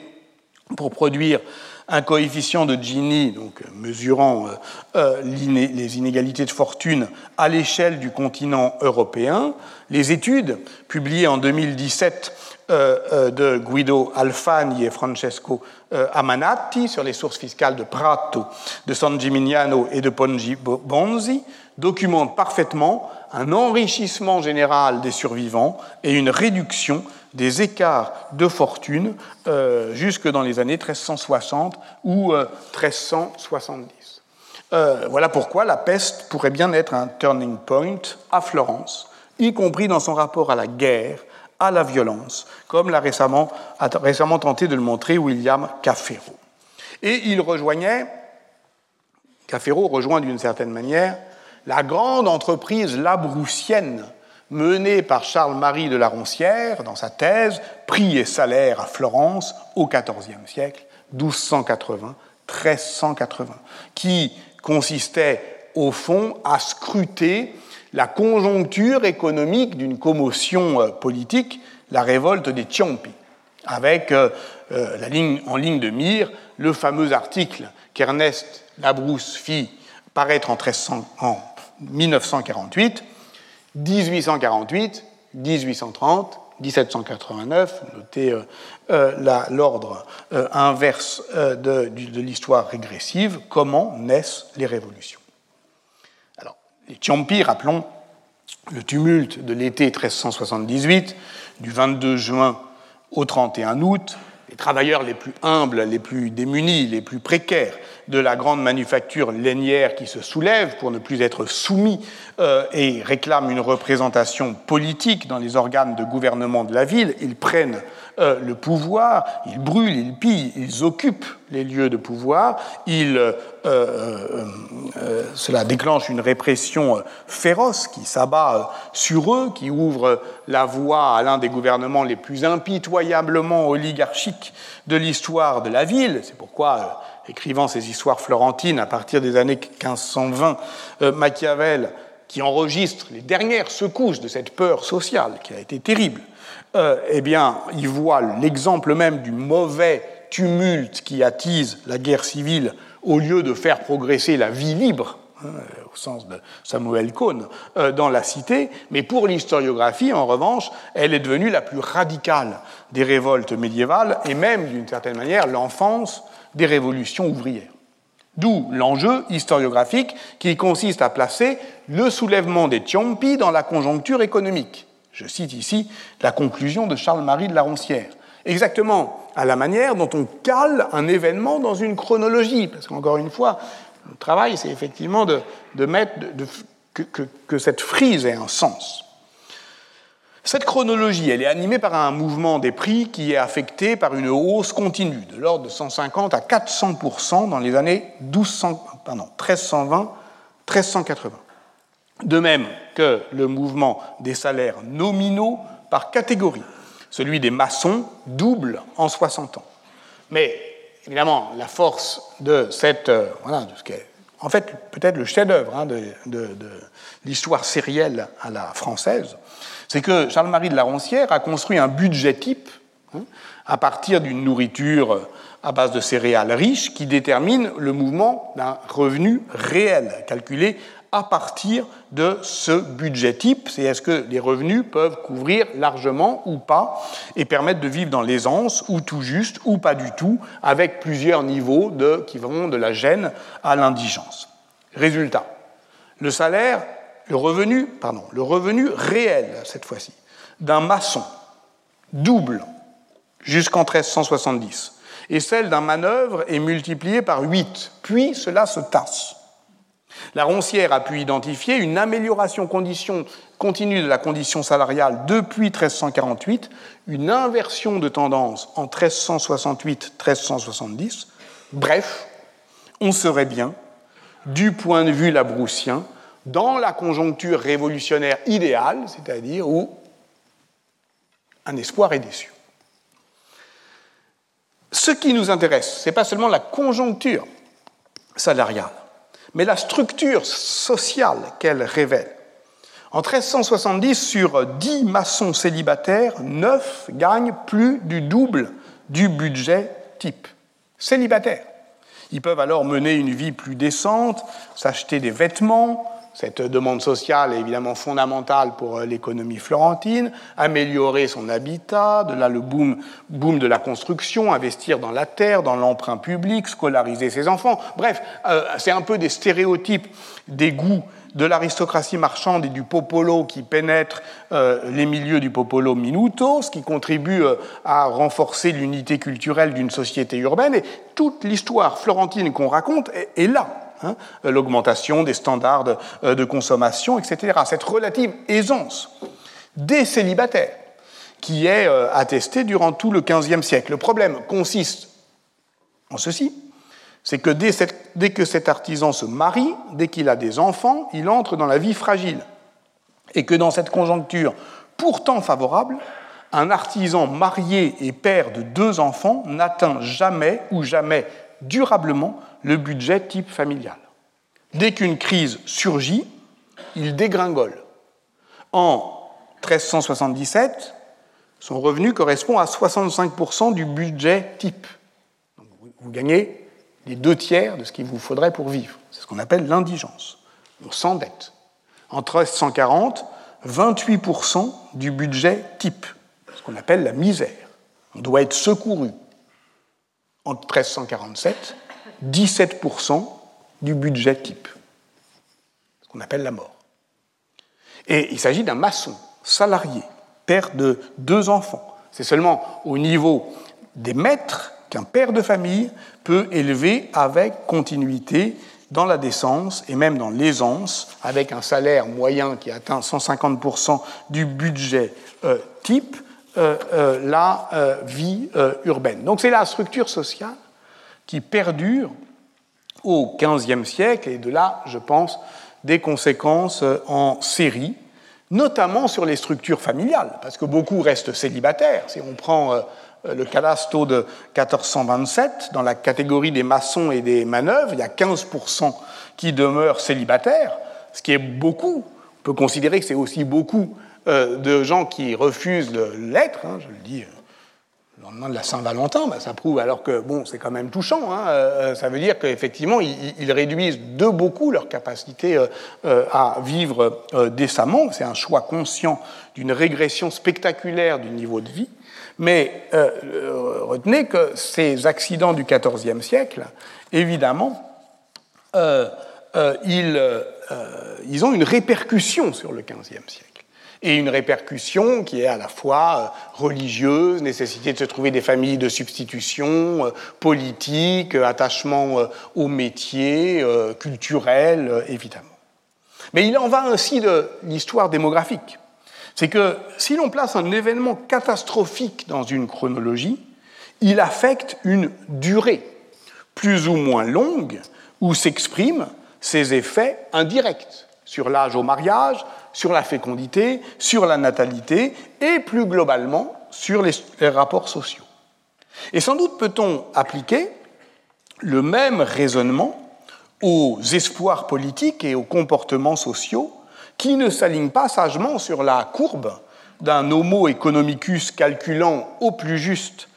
pour produire un coefficient de Gini, donc mesurant euh, euh, les inégalités de fortune à l'échelle du continent européen, les études publiées en 2017 euh, de Guido Alfani et Francesco Amanati sur les sources fiscales de Prato, de San Gimignano et de Pongi Bonzi documentent parfaitement un enrichissement général des survivants et une réduction des écarts de fortune euh, jusque dans les années 1360 ou 1370. Euh, euh, voilà pourquoi la peste pourrait bien être un turning point à Florence, y compris dans son rapport à la guerre, à la violence, comme l'a récemment, récemment tenté de le montrer William Caffero. Et il rejoignait, Caffero rejoint d'une certaine manière, la grande entreprise labroussienne menée par Charles-Marie de la Roncière dans sa thèse Prix et salaire à Florence au XIVe siècle, 1280-1380, qui consistait au fond à scruter la conjoncture économique d'une commotion euh, politique, la révolte des Ciompi, avec euh, euh, en ligne de mire le fameux article qu'Ernest Labrousse fit paraître en, 1300, en 1948 1848, 1830, 1789, notez euh, euh, l'ordre euh, inverse de, l'histoire régressive, comment naissent les révolutions. Alors, les Ciompi, rappelons, le tumulte de l'été 1378, du 22 juin au 31 août, les travailleurs les plus humbles, les plus démunis, les plus précaires de la grande manufacture lainière qui se soulève pour ne plus être soumis euh, et réclament une représentation politique dans les organes de gouvernement de la ville. Ils prennent euh, le pouvoir, ils brûlent, ils pillent, ils occupent les lieux de pouvoir, ils, euh, cela déclenche une répression féroce qui s'abat sur eux, qui ouvre la voie à l'un des gouvernements les plus impitoyablement oligarchiques de l'histoire de la ville. C'est pourquoi écrivant ses histoires florentines à partir des années 1520, euh, Machiavel, qui enregistre les dernières secousses de cette peur sociale qui a été terrible, euh, eh bien, il voit l'exemple même du mauvais tumulte qui attise la guerre civile au lieu de faire progresser la vie libre, hein, au sens de Samuel Cohn, euh, dans la cité. Mais pour l'historiographie, en revanche, elle est devenue la plus radicale des révoltes médiévales et même, d'une certaine manière, l'enfance des révolutions ouvrières. D'où l'enjeu historiographique qui consiste à placer le soulèvement des Tiompi dans la conjoncture économique. Je cite ici la conclusion de Charles-Marie de la Roncière. Exactement à la manière dont on cale un événement dans une chronologie. Parce qu'encore une fois, le travail, c'est effectivement de, mettre que cette frise ait un sens. Cette chronologie, elle est animée par un mouvement des prix qui est affecté par une hausse continue, de l'ordre de 150 à 400% dans les années 1320-1380. De même que le mouvement des salaires nominaux par catégorie. Celui des maçons double en 60 ans. Mais évidemment, la force de cette. Euh, voilà, de ce en fait, peut-être le chef-d'œuvre hein, de, de l'histoire sérielle à la française, c'est que Charles-Marie de la Roncière a construit un budget type hein, à partir d'une nourriture à base de céréales riches qui détermine le mouvement d'un revenu réel, calculé à partir de ce budget type. C'est est-ce que les revenus peuvent couvrir largement ou pas et permettre de vivre dans l'aisance ou tout juste ou pas du tout, avec plusieurs niveaux de, qui vont de la gêne à l'indigence. Résultat, le salaire le revenu, pardon, le revenu réel, cette fois-ci, d'un maçon double jusqu'en 1370, et celle d'un manœuvre est multipliée par 8, puis cela se tasse. La Roncière a pu identifier une amélioration continue de la condition salariale depuis 1348, une inversion de tendance en 1368-1370. Bref, on serait bien, du point de vue labroussien, dans la conjoncture révolutionnaire idéale, c'est-à-dire où un espoir est déçu. Ce qui nous intéresse, ce n'est pas seulement la conjoncture salariale, mais la structure sociale qu'elle révèle. En 1370, sur 10 maçons célibataires, 9 gagnent plus du double du budget type. Célibataires. Ils peuvent alors mener une vie plus décente, s'acheter des vêtements, cette demande sociale est évidemment fondamentale pour euh, l'économie florentine, améliorer son habitat, de là le boom, boom de la construction, investir dans la terre, dans l'emprunt public, scolariser ses enfants. Bref, euh, c'est un peu des stéréotypes des goûts de l'aristocratie marchande et du popolo qui pénètre euh, les milieux du popolo minuto, ce qui contribue à renforcer l'unité culturelle d'une société urbaine. Et toute l'histoire florentine qu'on raconte est, là. Hein, L'augmentation des standards de, euh, de consommation, etc. Cette relative aisance des célibataires qui est attestée durant tout le XVe siècle. Le problème consiste en ceci c'est que dès, que cet artisan se marie, dès qu'il a des enfants, il entre dans la vie fragile. Et que dans cette conjoncture pourtant favorable, un artisan marié et père de deux enfants n'atteint jamais ou jamais durablement le budget type familial. Dès qu'une crise surgit, il dégringole. En 1377, son revenu correspond à 65% du budget type. vous gagnez les deux tiers de ce qu'il vous faudrait pour vivre. C'est ce qu'on appelle l'indigence. On s'endette. En 1340, 28% du budget type, ce qu'on appelle la misère. On doit être secouru. En 1347, 17% du budget type, ce qu'on appelle la mort. Et il s'agit d'un maçon, salarié, père de deux enfants. C'est seulement au niveau des maîtres qu'un père de famille peut élever avec continuité dans la décence et même dans l'aisance, avec un salaire moyen qui atteint 150% du budget euh, type, la vie urbaine. Donc c'est la structure sociale qui perdure au XVe siècle, et de là, je pense, des conséquences en série, notamment sur les structures familiales, parce que beaucoup restent célibataires. Si on prend euh, le cadasto de 1427, dans la catégorie des maçons et des manœuvres, il y a 15% qui demeurent célibataires, ce qui est beaucoup. On peut considérer que c'est aussi beaucoup euh, de gens qui refusent l'être, hein, je le dis euh, le lendemain de la Saint-Valentin, bah, ça prouve alors que bon, c'est quand même touchant. Hein, ça veut dire qu'effectivement, ils, réduisent de beaucoup leur capacité à vivre décemment. C'est un choix conscient d'une régression spectaculaire du niveau de vie. Mais euh, euh, retenez que ces accidents du XIVe siècle, évidemment, euh, ils, ils, ont une répercussion sur le XVe siècle. Et une répercussion qui est à la fois religieuse, nécessité de se trouver des familles de substitution, politique, attachement au métier, culturel, évidemment. Mais il en va ainsi de l'histoire démographique c'est que si l'on place un événement catastrophique dans une chronologie, il affecte une durée plus ou moins longue où s'expriment ses effets indirects sur l'âge au mariage, sur la fécondité, sur la natalité et plus globalement sur les, rapports sociaux. Et sans doute peut-on appliquer le même raisonnement aux espoirs politiques et aux comportements sociaux qui ne s'aligne pas sagement sur la courbe d'un homo economicus calculant au plus juste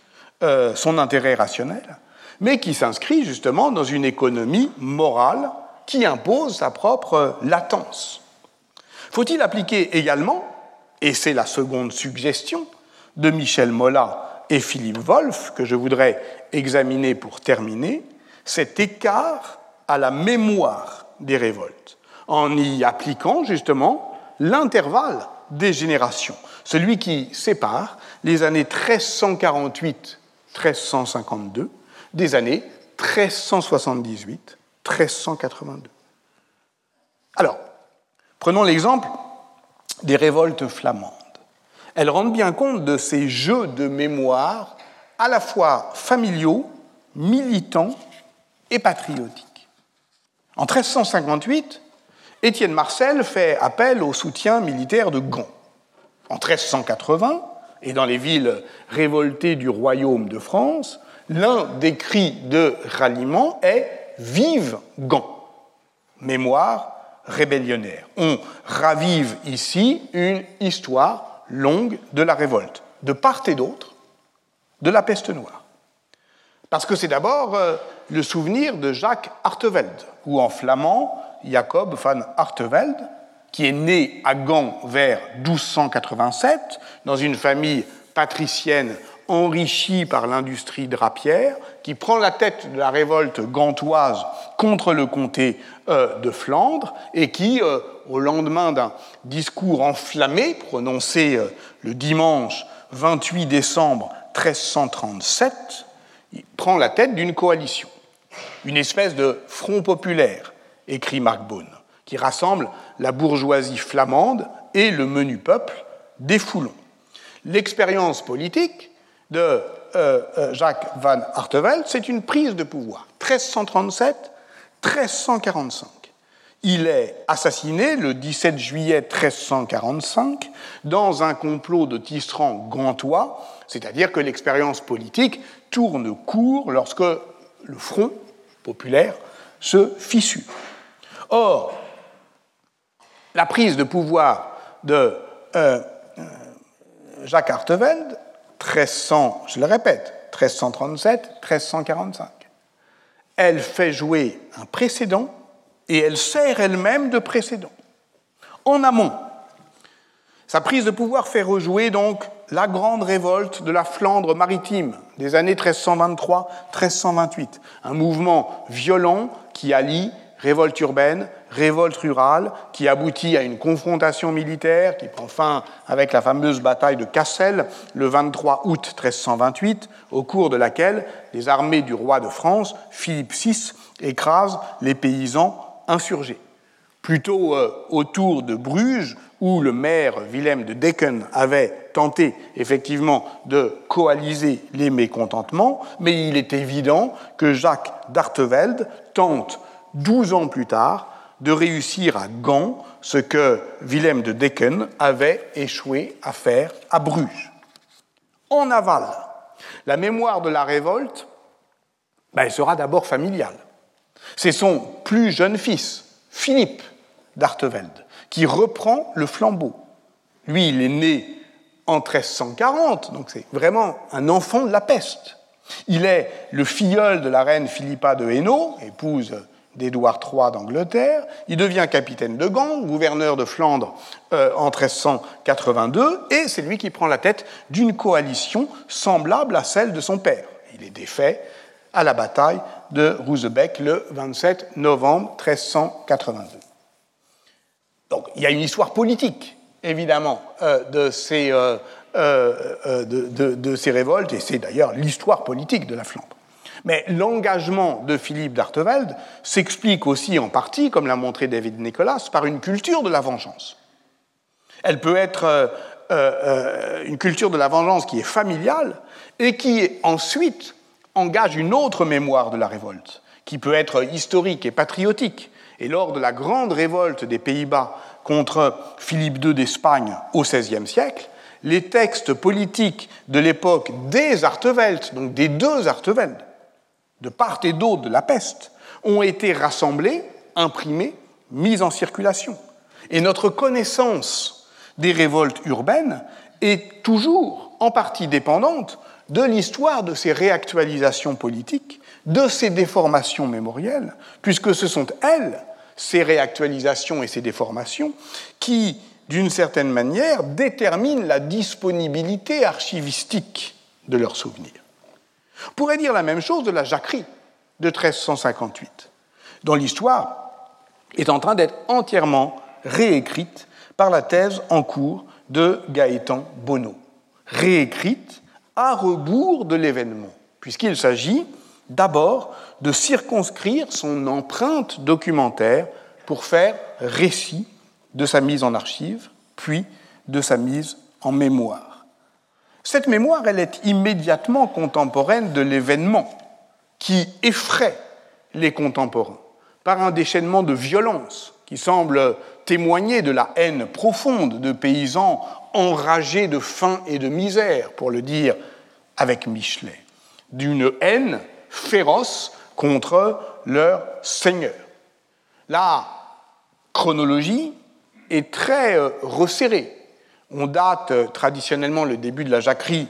euh, son intérêt rationnel, mais qui s'inscrit justement dans une économie morale qui impose sa propre latence. Faut-il appliquer également, et c'est la seconde suggestion de Michel Molla et Philippe Wolff que je voudrais examiner pour terminer, cet écart à la mémoire des révoltes en y appliquant justement l'intervalle des générations, celui qui sépare les années 1348-1352 des années 1378-1382. Alors, prenons l'exemple des révoltes flamandes. Elles rendent bien compte de ces jeux de mémoire à la fois familiaux, militants et patriotiques. En 1358, Étienne Marcel fait appel au soutien militaire de Gand. En 1380, et dans les villes révoltées du royaume de France, l'un des cris de ralliement est Vive Gand Mémoire rébellionnaire. On ravive ici une histoire longue de la révolte, de part et d'autre, de la peste noire. Parce que c'est d'abord euh, le souvenir de Jacques Artevelde, ou en flamand, Jacob van Artevelde, qui est né à Gand vers 1287, dans une famille patricienne enrichie par l'industrie drapière, qui prend la tête de la révolte gantoise contre le comté euh, de Flandre et qui, euh, au lendemain d'un discours enflammé prononcé euh, le dimanche 28 décembre 1337, prend la tête d'une coalition, une espèce de front populaire, écrit Marc Beaune, qui rassemble la bourgeoisie flamande et le menu peuple des Foulons. L'expérience politique de Jacques van Artevelde, c'est une prise de pouvoir. 1337 1345. Il est assassiné le 17 juillet 1345 dans un complot de tisserands gantois, c'est-à-dire que l'expérience politique tourne court lorsque le front populaire se fissure. Or, la prise de pouvoir de euh, euh, Jacques Artevelde, 1300, je le répète, 1337, 1345, elle fait jouer un précédent et elle sert elle-même de précédent. En amont, sa prise de pouvoir fait rejouer donc la grande révolte de la Flandre maritime des années 1323-1328, un mouvement violent qui allie révolte urbaine, révolte rurale, qui aboutit à une confrontation militaire qui prend fin avec la fameuse bataille de Cassel le 23 août 1328, au cours de laquelle les armées du roi de France, Philippe VI, écrasent les paysans insurgés. Plutôt euh, autour de Bruges, où le maire Willem de Decken avait tenté effectivement de coaliser les mécontentements, mais il est évident que Jacques d'Artevelde tente douze ans plus tard, de réussir à Gand ce que Willem de Decken avait échoué à faire à Bruges. En aval, la mémoire de la révolte ben, elle sera d'abord familiale. C'est son plus jeune fils, Philippe d'Artevelde, qui reprend le flambeau. Lui, il est né en 1340, donc c'est vraiment un enfant de la peste. Il est le filleul de la reine Philippa de Hainaut, épouse d'Édouard III d'Angleterre. Il devient capitaine de Gand, gouverneur de Flandre euh, en 1382, et c'est lui qui prend la tête d'une coalition semblable à celle de son père. Il est défait à la bataille de Rouzebeck le 27 novembre 1382. Donc il y a une histoire politique, évidemment, euh, euh, de ces révoltes, et c'est d'ailleurs l'histoire politique de la Flandre. Mais l'engagement de Philippe d'Artevelde s'explique aussi en partie, comme l'a montré David Nicolas, par une culture de la vengeance. Elle peut être euh, euh, une culture de la vengeance qui est familiale et qui ensuite engage une autre mémoire de la révolte, qui peut être historique et patriotique. Et lors de la grande révolte des Pays-Bas contre Philippe II d'Espagne au XVIe siècle, les textes politiques de l'époque des Artevelde, donc des deux Artevelde, de part et d'autre de la peste, ont été rassemblés, imprimés, mis en circulation. Et notre connaissance des révoltes urbaines est toujours en partie dépendante de l'histoire de ces réactualisations politiques, de ces déformations mémorielles, puisque ce sont elles, ces réactualisations et ces déformations, qui, d'une certaine manière, déterminent la disponibilité archivistique de leurs souvenirs. Pourrait dire la même chose de la jacquerie de 1358, dont l'histoire est en train d'être entièrement réécrite par la thèse en cours de Gaëtan Bonneau, réécrite à rebours de l'événement, puisqu'il s'agit d'abord de circonscrire son empreinte documentaire pour faire récit de sa mise en archive, puis de sa mise en mémoire. Cette mémoire, elle est immédiatement contemporaine de l'événement qui effraie les contemporains par un déchaînement de violence qui semble témoigner de la haine profonde de paysans enragés de faim et de misère, pour le dire avec Michelet, d'une haine féroce contre leur Seigneur. La chronologie est très euh, resserrée. On date euh, traditionnellement le début de la jacquerie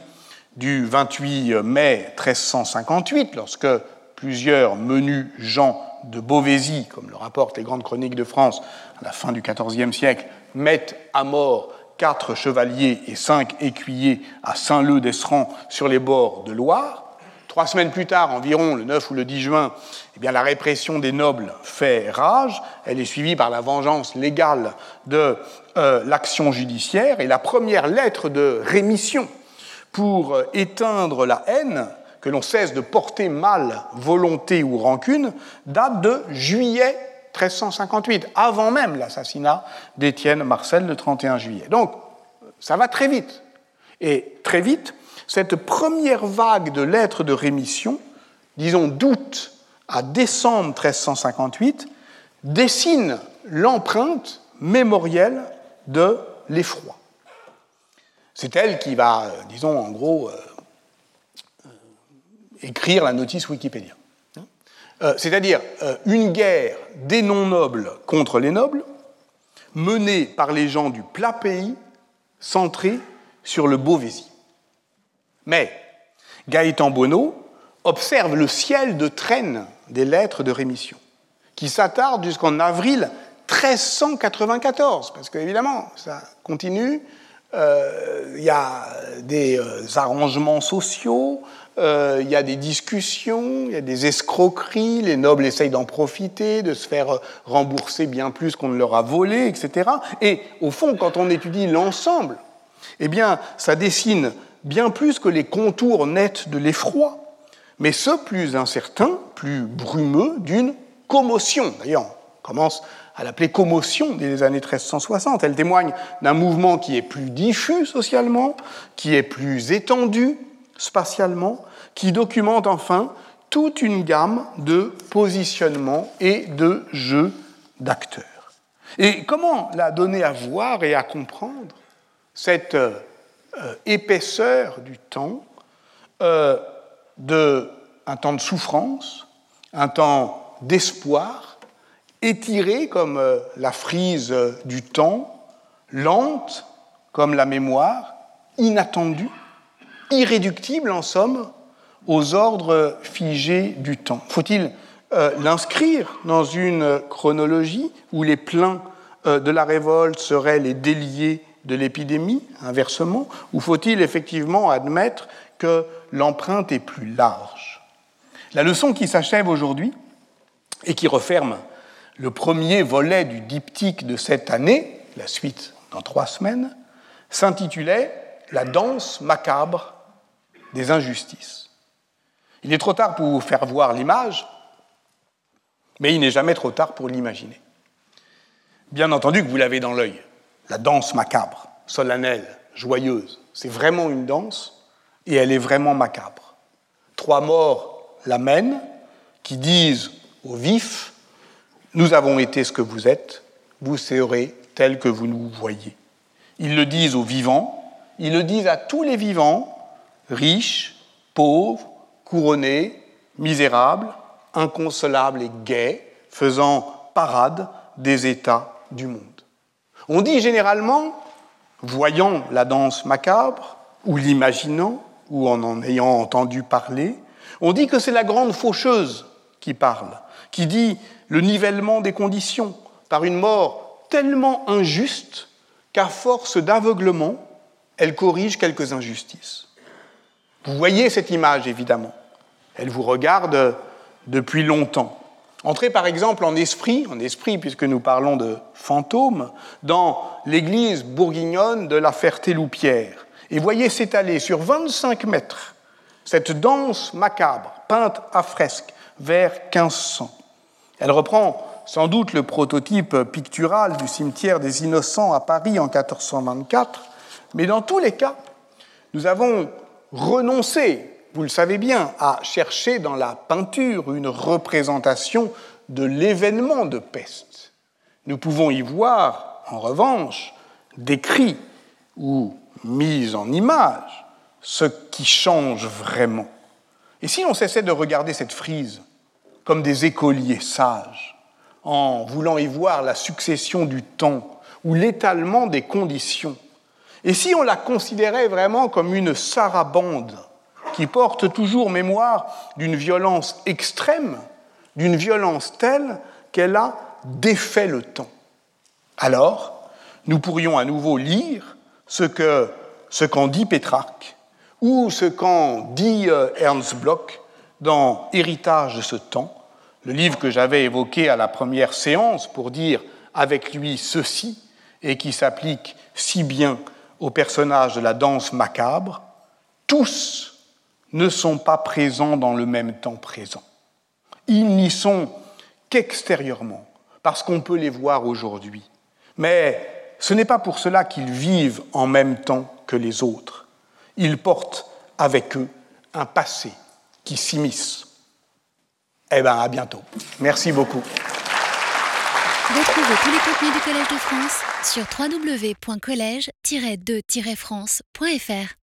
du 28 mai 1358, lorsque plusieurs menus gens de Beauvaisis, comme le rapportent les grandes chroniques de France à la fin du XIVe siècle, mettent à mort quatre chevaliers et cinq écuyers à Saint-Leu d'Esserand sur les bords de Loire. Trois semaines plus tard, environ le 9 ou le 10 juin, eh bien, la répression des nobles fait rage. Elle est suivie par la vengeance légale de euh, l'action judiciaire et la première lettre de rémission pour euh, éteindre la haine que l'on cesse de porter mal volonté ou rancune date de juillet 1358, avant même l'assassinat d'Étienne Marcel le 31 juillet. Donc, ça va très vite. Et très vite, cette première vague de lettres de rémission, disons d'août à décembre 1358, dessine l'empreinte mémorielle de l'effroi. C'est elle qui va, euh, disons en gros, euh, euh, écrire la notice Wikipédia. C'est-à-dire une guerre des non-nobles contre les nobles, menée par les gens du plat pays, centrée sur le Beauvaisis. Mais Gaëtan Bonneau observe le ciel de traîne des lettres de rémission, qui s'attarde jusqu'en avril 1394, parce qu'évidemment, ça continue. Euh, il y a des euh, arrangements sociaux, euh, il y a des discussions, il y a des escroqueries, les nobles essayent d'en profiter, de se faire rembourser bien plus qu'on ne leur a volé, etc. Et au fond, quand on étudie l'ensemble, eh bien, ça dessine bien plus que les contours nets de l'effroi, mais ce plus incertain, plus brumeux d'une commotion. D'ailleurs, on commence à l'appeler commotion dès les années 1360. Elle témoigne d'un mouvement qui est plus diffus socialement, qui est plus étendu spatialement, qui documente enfin toute une gamme de positionnements et de jeux d'acteurs. Et comment la donner à voir et à comprendre cette euh, euh, épaisseur du temps, euh, de, un temps de souffrance, un temps d'espoir, étiré comme euh, la frise du temps, lente comme la mémoire, inattendue, irréductible en somme aux ordres figés du temps. Faut-il l'inscrire dans une chronologie où les pleins de la révolte seraient les déliés de l'épidémie, inversement, ou faut-il effectivement admettre que l'empreinte est plus large? La leçon qui s'achève aujourd'hui et qui referme le premier volet du diptyque de cette année, la suite dans trois semaines, s'intitulait La danse macabre des injustices. Il est trop tard pour vous faire voir l'image, mais il n'est jamais trop tard pour l'imaginer. Bien entendu que vous l'avez dans l'œil la danse macabre, solennelle, joyeuse. C'est vraiment une danse et elle est vraiment macabre. Trois morts la mènent, qui disent aux vifs Nous avons été ce que vous êtes, vous serez tel que vous nous voyez. Ils le disent aux vivants, ils le disent à tous les vivants, riches, pauvres, couronnés, misérables, inconsolables et gais, faisant parade des États du monde. On dit généralement, voyant la danse macabre, ou l'imaginant, ou en en ayant entendu parler, on dit que c'est la grande faucheuse qui parle, qui dit le nivellement des conditions par une mort tellement injuste qu'à force d'aveuglement, elle corrige quelques injustices. Vous voyez cette image, évidemment. Elle vous regarde depuis longtemps. Entrez par exemple en esprit, en esprit puisque nous parlons de fantômes, dans l'église bourguignonne de la Ferté-Loupière et voyez s'étaler sur 25 mètres cette danse macabre peinte à fresque vers 1500. Elle reprend sans doute le prototype pictural du cimetière des Innocents à Paris en 1424, mais dans tous les cas, nous avons renoncé vous le savez bien, à chercher dans la peinture une représentation de l'événement de peste. Nous pouvons y voir, en revanche, décrit ou mis en image ce qui change vraiment. Et si l'on cessait de regarder cette frise comme des écoliers sages, en voulant y voir la succession du temps ou l'étalement des conditions. Et si on la considérait vraiment comme une sarabande qui porte toujours mémoire d'une violence extrême, d'une violence telle qu'elle a défait le temps, alors nous pourrions à nouveau lire ce qu'en ce qu'en dit Pétrarque ou ce qu'en dit euh, Ernst Bloch dans Héritage de ce temps, le livre que j'avais évoqué à la première séance pour dire avec lui ceci, et qui s'applique si bien aux personnages de la danse macabre, tous ne sont pas présents dans le même temps présent. Ils n'y sont qu'extérieurement, parce qu'on peut les voir aujourd'hui. Mais ce n'est pas pour cela qu'ils vivent en même temps que les autres. Ils portent avec eux un passé qui s'immisce. Eh bien, à bientôt. Merci beaucoup. Retrouvez tous les contenus du Collège de France sur www.colège-2-france.fr.